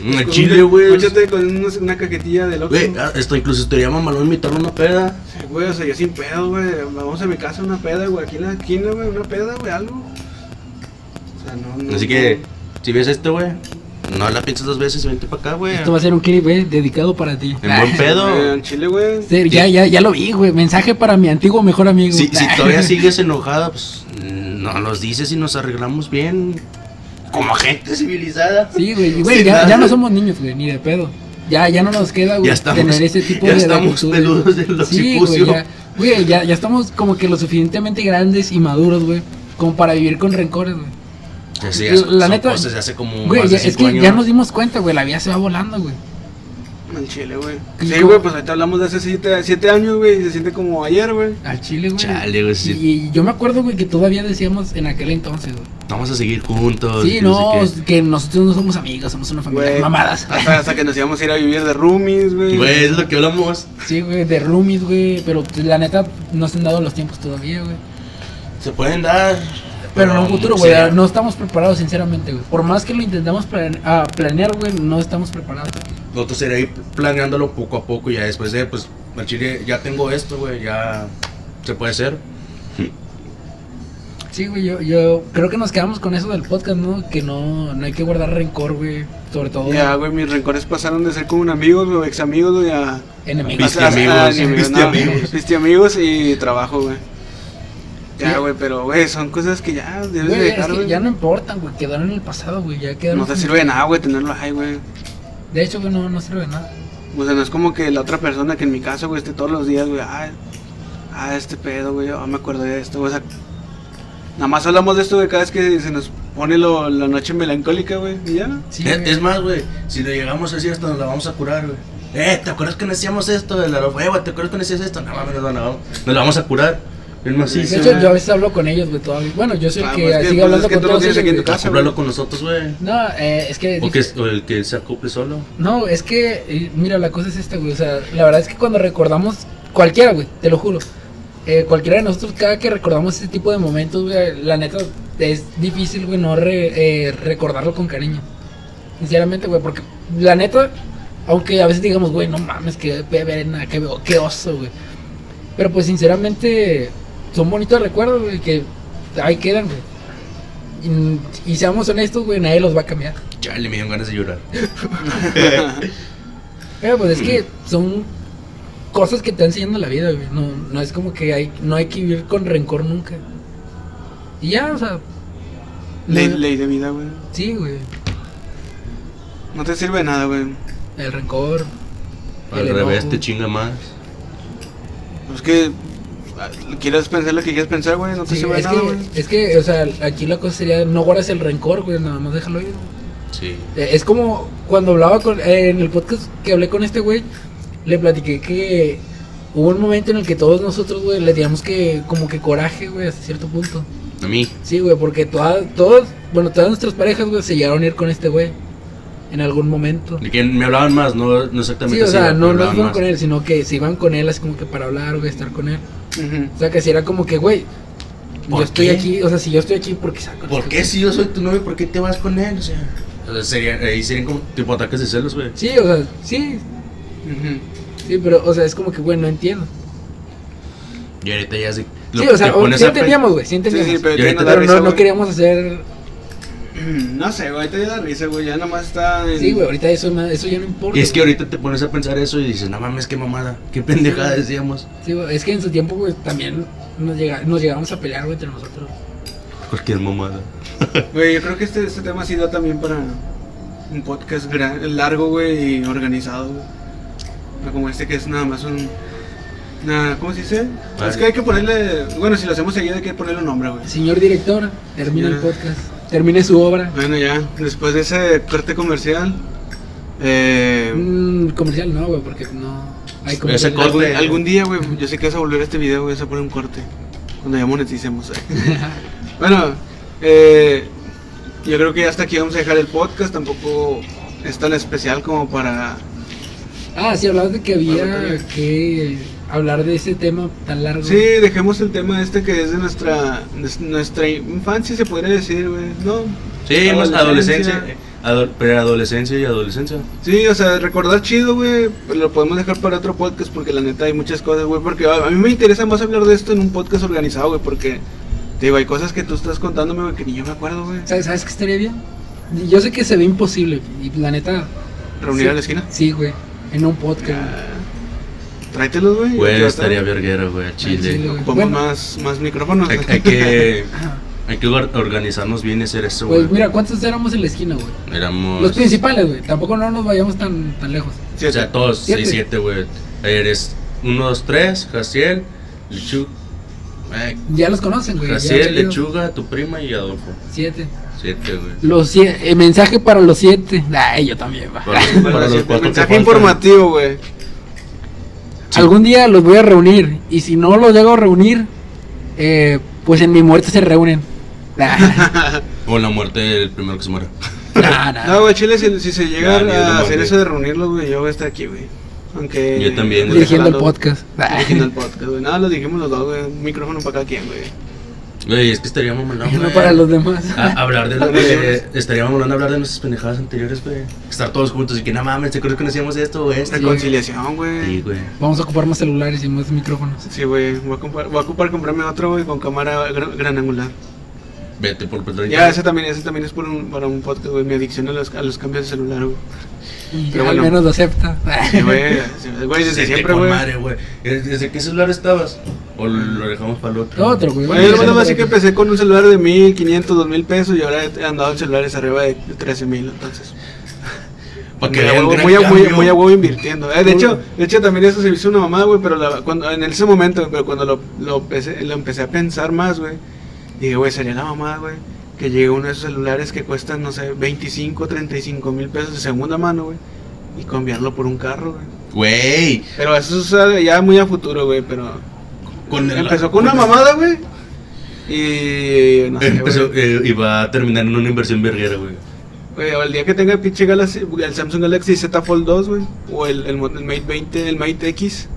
Un Con chile, güey. Échate con unos- una cajetilla de loco. Güey, ah, esto incluso estaría mamalón invitarle una peda. Sí, Güey, o sea, yo sin pedo, güey. Vamos a mi casa una peda, güey. Aquí en la esquina, güey, una peda, güey, algo. O sea, no, no. Así que, si ves esto, güey, no la piensas dos veces, vente para acá, güey. Esto va a ser un clip, eh, dedicado para ti. En buen pedo. Güey, en Chile, güey. Sí, ya, ya, ya lo vi, güey. Mensaje para mi antiguo mejor amigo. Si, si todavía sigues enojada, pues no nos dices y nos arreglamos bien. Como gente civilizada. Sí, güey, güey, ya, ya no somos niños, güey, ni de pedo. Ya, ya no nos queda, güey, Ya estamos- tener ese tipo ya de estamos actitudes. peludos del Sí, güey, ya, güey, ya, ya estamos como que lo suficientemente grandes y maduros, güey, como para vivir con rencores, güey. Sí, La ya neta, cosas de hace como Güey, más ya- de es que años. ya nos dimos cuenta, güey, la vida se va volando, güey. En Chile, güey. ¿Y Sí, güey, pues ahorita hablamos de hace siete, siete años, güey. Y se siente como ayer, güey. Al chile, güey. Chale, güey, sí. Y yo me acuerdo, güey, que todavía decíamos en aquel entonces, güey. Vamos a seguir juntos. Sí, que no, sé que nosotros no somos amigos, somos una familia. Güey. Mamadas. Hasta, hasta que nos íbamos a ir a vivir de roomies, güey. Güey, es lo que hablamos. Sí, güey, de roomies, güey, pero pues, la neta no se han dado los tiempos todavía, güey. Se pueden dar. Pero en un futuro, güey, sí. no estamos preparados, sinceramente, güey. Por más que lo intentamos plane- ah, planear, güey, no estamos preparados. Nosotros sería ir planeándolo poco a poco y ya después de, pues, al chile, ya tengo esto, güey, ya se puede hacer. Sí, güey, yo, yo creo que nos quedamos con eso del podcast, ¿no? Que no, no hay que guardar rencor, güey. Sobre todo Ya, güey, mis rencores pasaron de ser como un amigos, güey, ex amigos, güey, a. enemigos. Viste amigos, no, amigos. Viste amigos y trabajo, güey. Ya, güey, pero, güey, son cosas que ya debes Güey, de es dejar, que güey. ya no importan, güey, quedaron en el pasado, güey, ya quedaron. No te sirve de nada, güey, tenerlo ahí, güey. De hecho, güey, no, no sirve de nada. O sea, no es como que la otra persona que en mi caso, güey, esté todos los días, güey, ah, ah, este pedo, güey, ah, me acuerdo de esto, güey, o sea, nada más hablamos de esto, güey, cada vez que se nos pone lo- la noche melancólica, güey, y ya. Sí, es, más, güey, si le llegamos así hasta nos la vamos a curar, güey. Eh, ¿te acuerdas que no hacíamos esto? De la güey, ¿te acuerdas que no hacías esto? No mames, no, no, no, nos la vamos a curar. Es más, sí, De hecho, yo a veces hablo con ellos, güey, todavía. Bueno, yo soy el Ah, que pues, que, sigue pues, hablando es que con todos ellos, güey. casa. Con nosotros, güey. No, eh, es que... O que, o el que se acople solo. No, es que, eh, mira, la cosa es esta, güey. O sea, la verdad es que cuando recordamos, cualquiera, güey, te lo juro. eh, cualquiera de nosotros, cada que recordamos ese tipo de momentos, güey, la neta, es difícil, güey, no re- eh, recordarlo con cariño. Sinceramente, güey, porque la neta, aunque a veces digamos, güey, no mames, que verena, que, qué oso, güey. Pero pues, sinceramente, son bonitos recuerdos, güey, que ahí quedan, güey. Y, y seamos honestos, güey, nadie los va a cambiar. Chale, me dieron ganas de llorar. Pero pues es que son cosas que te enseñando la vida, güey. No, no es como que hay, no hay que vivir con rencor nunca. Y ya, o sea, Ley, No. ley de vida, güey. Sí, güey. No te sirve de nada, güey. El rencor. Al el revés, enojo. te chinga más. Pues que quieras pensar lo que quieras pensar, güey. No te Sí, es, nada, que, güey. es que, o sea, aquí la cosa sería, no guardas el rencor, güey, nada más déjalo ir. Sí. Eh, Es como cuando hablaba con, eh, en el podcast que hablé con este güey, le platiqué que hubo un momento en el que todos nosotros, güey, le teníamos que, como que coraje, güey, hasta cierto punto. A mí. Sí, güey, porque todas, todos, bueno, todas nuestras parejas, güey, se llegaron a ir con este güey en algún momento. De que me hablaban más, no, no exactamente Sí, o así, sea, pero no, no fueron más. con él, sino que se iban con él así como que para hablar, güey, estar con él. O sea, que si era como que, güey, yo ¿Por estoy qué? aquí, o sea, si yo estoy aquí, ¿por qué saco? ¿Por qué si yo soy tu novio, por qué te vas con él? O sea, o sea, sería, ahí serían como tipo ataques de celos, güey. Sí, o sea, sí, sí, pero, o sea, es como que, güey, no entiendo. Y ahorita ya se... Sí, o sea, sí entendíamos, güey, sí entendíamos. Sí, sí, pero Y ahorita no pero queríamos hacer. No sé, güey. Ahorita ya da risa, güey. Ya nomás está en. Sí, güey, ahorita eso, eso ya no importa. Y es que ahorita te pones a pensar eso y dices, no mames, qué mamada, qué pendejada decíamos. Sí, güey, es que en su tiempo, güey, también nos, llega, nos llegamos a pelear, güey, entre nosotros. Cualquier mamada. Güey, yo creo que este, este tema sí da también para un podcast gran- largo, güey, y organizado, güey. No como este que es nada más un. Una, ¿Cómo se dice? Vale. Es que hay que ponerle. Bueno, si lo hacemos seguido hay que ponerle un nombre, güey. Señor director, termina el podcast. Termine su obra. Bueno, ya, después de ese corte comercial. Eh, Mm, comercial no, güey, porque no hay comercial. corte- algún, algún día, güey, yo sé que vas a volver a este video, güey, vas a poner un corte. Cuando ya moneticemos. eh. Bueno, eh, yo creo que ya hasta aquí vamos a dejar el podcast. Tampoco es tan especial como para. ah, sí, hablabas de que había que hablar de ese tema tan largo. Sí, dejemos el tema este que es de nuestra de nuestra infancia, se podría decir, güey. No. Sí, más adolescencia, eh, ado- preadolescencia y adolescencia. Sí, o sea, recordar chido, güey, pero lo podemos dejar para otro podcast porque la neta hay muchas cosas, güey, porque a, mí me interesa más hablar de esto en un podcast organizado, güey, porque te digo, hay cosas que tú estás contándome, güey, que ni yo me acuerdo, güey. ¿Sabes, ¿Sabes qué estaría bien? Yo sé que se ve imposible, y la neta, Reunir Sí. a la esquina. sí, güey, en un podcast. Ah, Tráetelos, güey. Güey, ya estaría verguero, güey, a Chile, Chile. güey. Ocupamos Bueno. más, más micrófonos. Hay, hay que, hay que or- organizarnos bien y hacer eso, güey. Pues mira, ¿cuántos éramos en la esquina, güey? Éramos... Los principales, güey. Tampoco no nos vayamos tan, tan lejos. Sí, O sea, todos, Siete. 6, 7, güey. Eres 1, 2, 3, Jaciel, Lechuga. Ya los conocen, güey. Jaciel. Lechuga, tu prima y Adolfo. Siete. 7, güey. Los siete. El mensaje para los siete. Ay, yo también, va. Para, Para para los cuatro mensaje faltan. informativo, güey. Algún día los voy a reunir. Y si no los llego a reunir, eh, pues en mi muerte se reúnen. Nah, O la muerte del primero que se muera. nah, nah. No, güey, Chile, si, si se llega a hacer eso de reunirlos, güey, yo voy a estar aquí, güey. Aunque. Yo también, güey. Dirigiendo el podcast. Dirigiendo el podcast, güey. Nada, lo dijimos los dos, güey. Un micrófono para cada quien, güey. Güey, es que estaríamos hablando. No para los demás. A- hablar de lo que. Estaríamos hablando hablar de nuestras pendejadas anteriores, güey. Estar todos juntos y que no mames, ¿te acuerdas que no hacíamos esto o esto? Reconciliación, güey. Sí, güey. Vamos a ocupar más celulares y más micrófonos. Sí, güey. Voy a comprar, voy a ocupar comprarme otro, güey, con cámara gra- gran angular. Vete por petróleo. Ya, ese también, ese también es por un, para un podcast, güey. Mi adicción a los, a los cambios de celular, güey. Y Pero al bueno. menos lo acepta. Sí, güey. desde siempre, güey. madre, güey. ¿Desde qué celular estabas? ¿O lo dejamos para el otro? Otro, güey. Bueno así que empecé con un celular de 1500, 2000 pesos y ahora he andado en celulares arriba de 13 mil, entonces. Para que muy, muy, a- muy, muy a huevo invirtiendo. Eh, de hecho, de hecho también eso se hizo una mamada, güey, pero la- cuando, en ese momento, pero cuando lo, lo, empecé, lo empecé a pensar más, güey, dije, güey, sería la mamada, güey, que llegue uno de esos celulares que cuestan, no sé, 25, 35 mil pesos de segunda mano, güey, y cambiarlo por un carro, güey. Güey. Pero eso es ya muy a futuro, güey, pero Con el- empezó con una mamada, güey, y no sé, Empezó, eh, y va a terminar en una inversión verguera, güey. Güey, o el día que tenga el pinche Galaxy, el Samsung Galaxy Z Fold 2, güey, o el, el, Mate 20, el Mate X,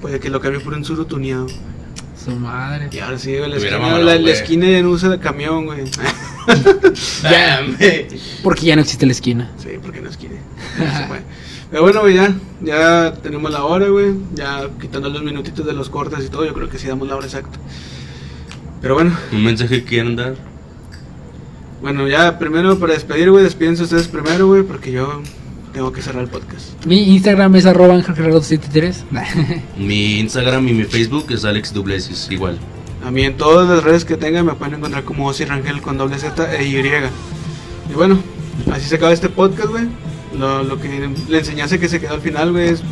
puede que lo cambie por un suru tuneado. Su madre. Y ahora sí, güey, la esquina, la, la güey. esquina en uso de camión, güey. Ya. Porque ya no existe la esquina. sí, porque no esquina. No se puede. Pero bueno, güey, ya, ya tenemos la hora, güey. Ya quitando los minutitos de los cortes y todo, yo creo que sí damos la hora exacta. Pero bueno, Un mensaje que quieran dar. bueno, ya primero para despedir, güey, despídense ustedes primero, güey, porque yo tengo que cerrar el podcast. Mi Instagram es arroba angelgerardo73. Mi Instagram y mi Facebook es Alex Dublesis, igual. A mí en todas las redes que tengan me pueden encontrar como Ozzy Rangel con doble Z e Y. Y bueno, así se acaba este podcast, güey. Lo, lo que la enseñanza que se quedó al final, güey, es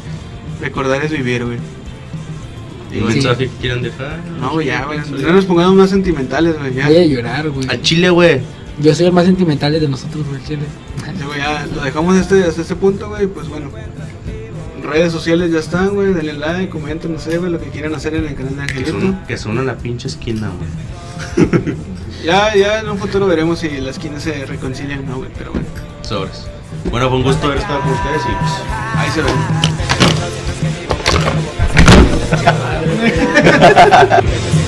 recordar es vivir, güey. ¿Un Sí. mensaje que quieran dejar? No, ya, güey. No nos pongamos más sentimentales, güey. Ya. Voy a llorar, güey. Al chile, güey. Yo soy el más sentimental de nosotros, güey, chile. Sí, güey, ya lo dejamos este, hasta este punto, güey. Pues bueno, redes sociales ya están, güey. Denle like, comenten, no sé, güey, lo que quieran hacer en el canal de Que Angelito. son, que son en la pinche esquina, güey. Ya, ya en un futuro veremos si las esquinas se reconcilian o no, güey. Pero bueno, Sobres. Bueno, fue un gusto haber estado con ustedes y pues. ahí se ven.